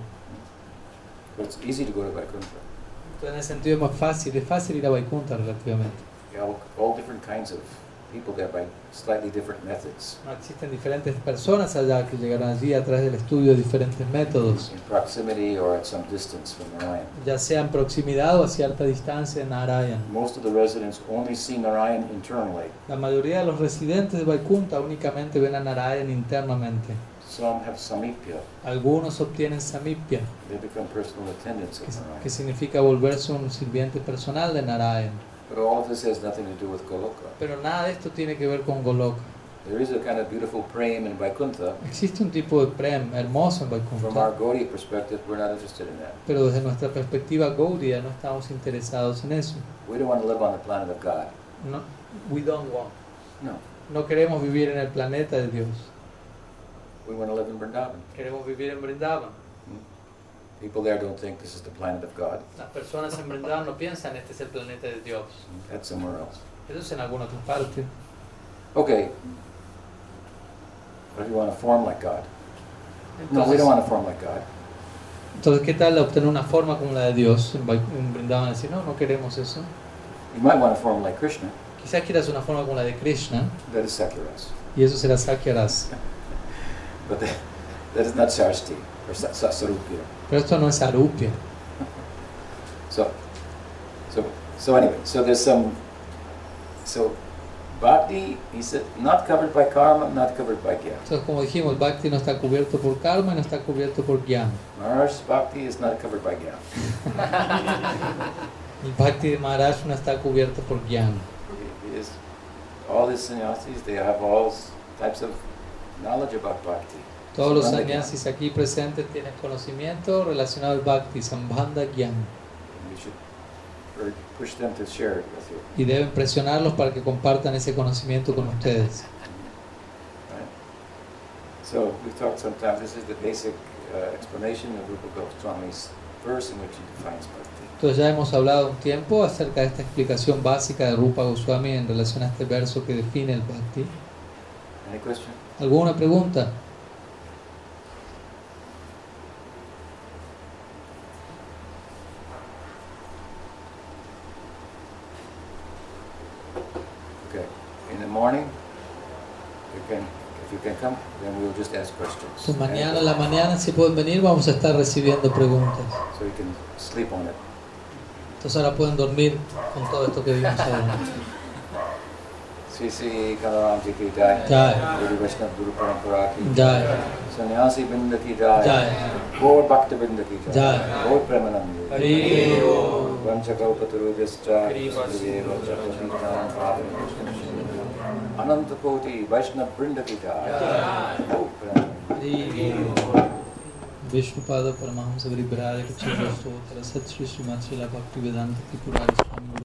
But it's easy to go to Vaikuntha. Entonces, en ese sentido es más fácil, es fácil ir a Vaikuntha relativamente. all, all different kinds of people there by slightly different methods. Existen diferentes personas allá que llegaron allí a través del estudio de diferentes métodos, in proximity or at some distance from Narayan. ya sea en proximidad o a cierta distancia de Narayan. Most of the residents only see Narayan internally. La mayoría de los residentes de Vaikunta únicamente ven a Narayan internamente. Some have samipya. Algunos obtienen samipya, They become personal attendants que, significa volverse un sirviente personal de Narayan. But all of this has nothing to do with Goloka. Pero nada de esto tiene que ver con Goloka. There is a kind of beautiful prem in Vaikuntha. Existe un tipo de prem hermoso en From our Gaudiya perspective, we're not interested in that. pero desde nuestra perspectiva Gaudiya no estamos interesados en eso. We don't want to live on the planet of God. No, we don't want. No. No queremos vivir en el planeta de Dios. We want to live in Vrindavan. Queremos vivir en Brindavan. People there don't think this is the planet of God. Las personas en Brindavan no piensan este es el planeta de Dios. That's somewhere else. Eso es en alguna otra parte. Okay. What if you want to form like God? No, we don't want to form like God. entonces, ¿qué tal obtener una forma como la de Dios Brindavan? Decir, no, no queremos eso. You might want to form like Krishna. Quizás quieras una forma como la de Krishna That is Sakyaras. y eso será Sakyaras. But that, that is not Sarsti or. Pero esto no es Arupya. So, so, so anyway, so there's some, so bhakti, he said, not covered by karma, not covered by jnana. Entonces, como dijimos, Bhakti no está cubierto por karma y no está cubierto por Jnana. Maharaj bhakti is not covered by jnana. El Bhakti de Maharaj no está cubierto por Jnana. Is, all these sannyasis, they have all types of knowledge about bhakti. Todos los sannyasis aquí presentes tienen conocimiento relacionado al Bhakti, Sambandha you. Y deben presionarlos para que compartan ese conocimiento con ustedes. So we've talked sometimes, this is the basic uh, explanation of Rupa Goswami's verse in which he defines bhakti. Entonces ya hemos hablado un tiempo acerca de esta explicación básica de Rupa Goswami en relación a este verso que define el Bhakti. Any question? ¿Alguna pregunta? Okay. In the morning, you can, if you can come, then we'll just Pues mañana en la mañana si pueden venir vamos a estar recibiendo preguntas. So you can sleep on it. Entonces ahora pueden dormir con todo esto que vimos ahora. Sri Sri Kalaram Ji ki jai. Jai. Guru Vaishnava Guru Parampara ki Jai. Sannyasi Binda ki jai. Jai. Gaur Bhakta Binda ki jai. Jai. Gaur Premanandi. Hari Om. Vanchakaupatarujascha Kriva Gurudeva Chapavitam Padam Ananta Koti Vaishnava Brinda ki jai. Gaur Premanandi. Vishnupad परमहंस वरिभ्राज कृच्छ्रोत्तर सत् श्री श्रीमान शिला भक्ति वेदांत त्रिपुरारी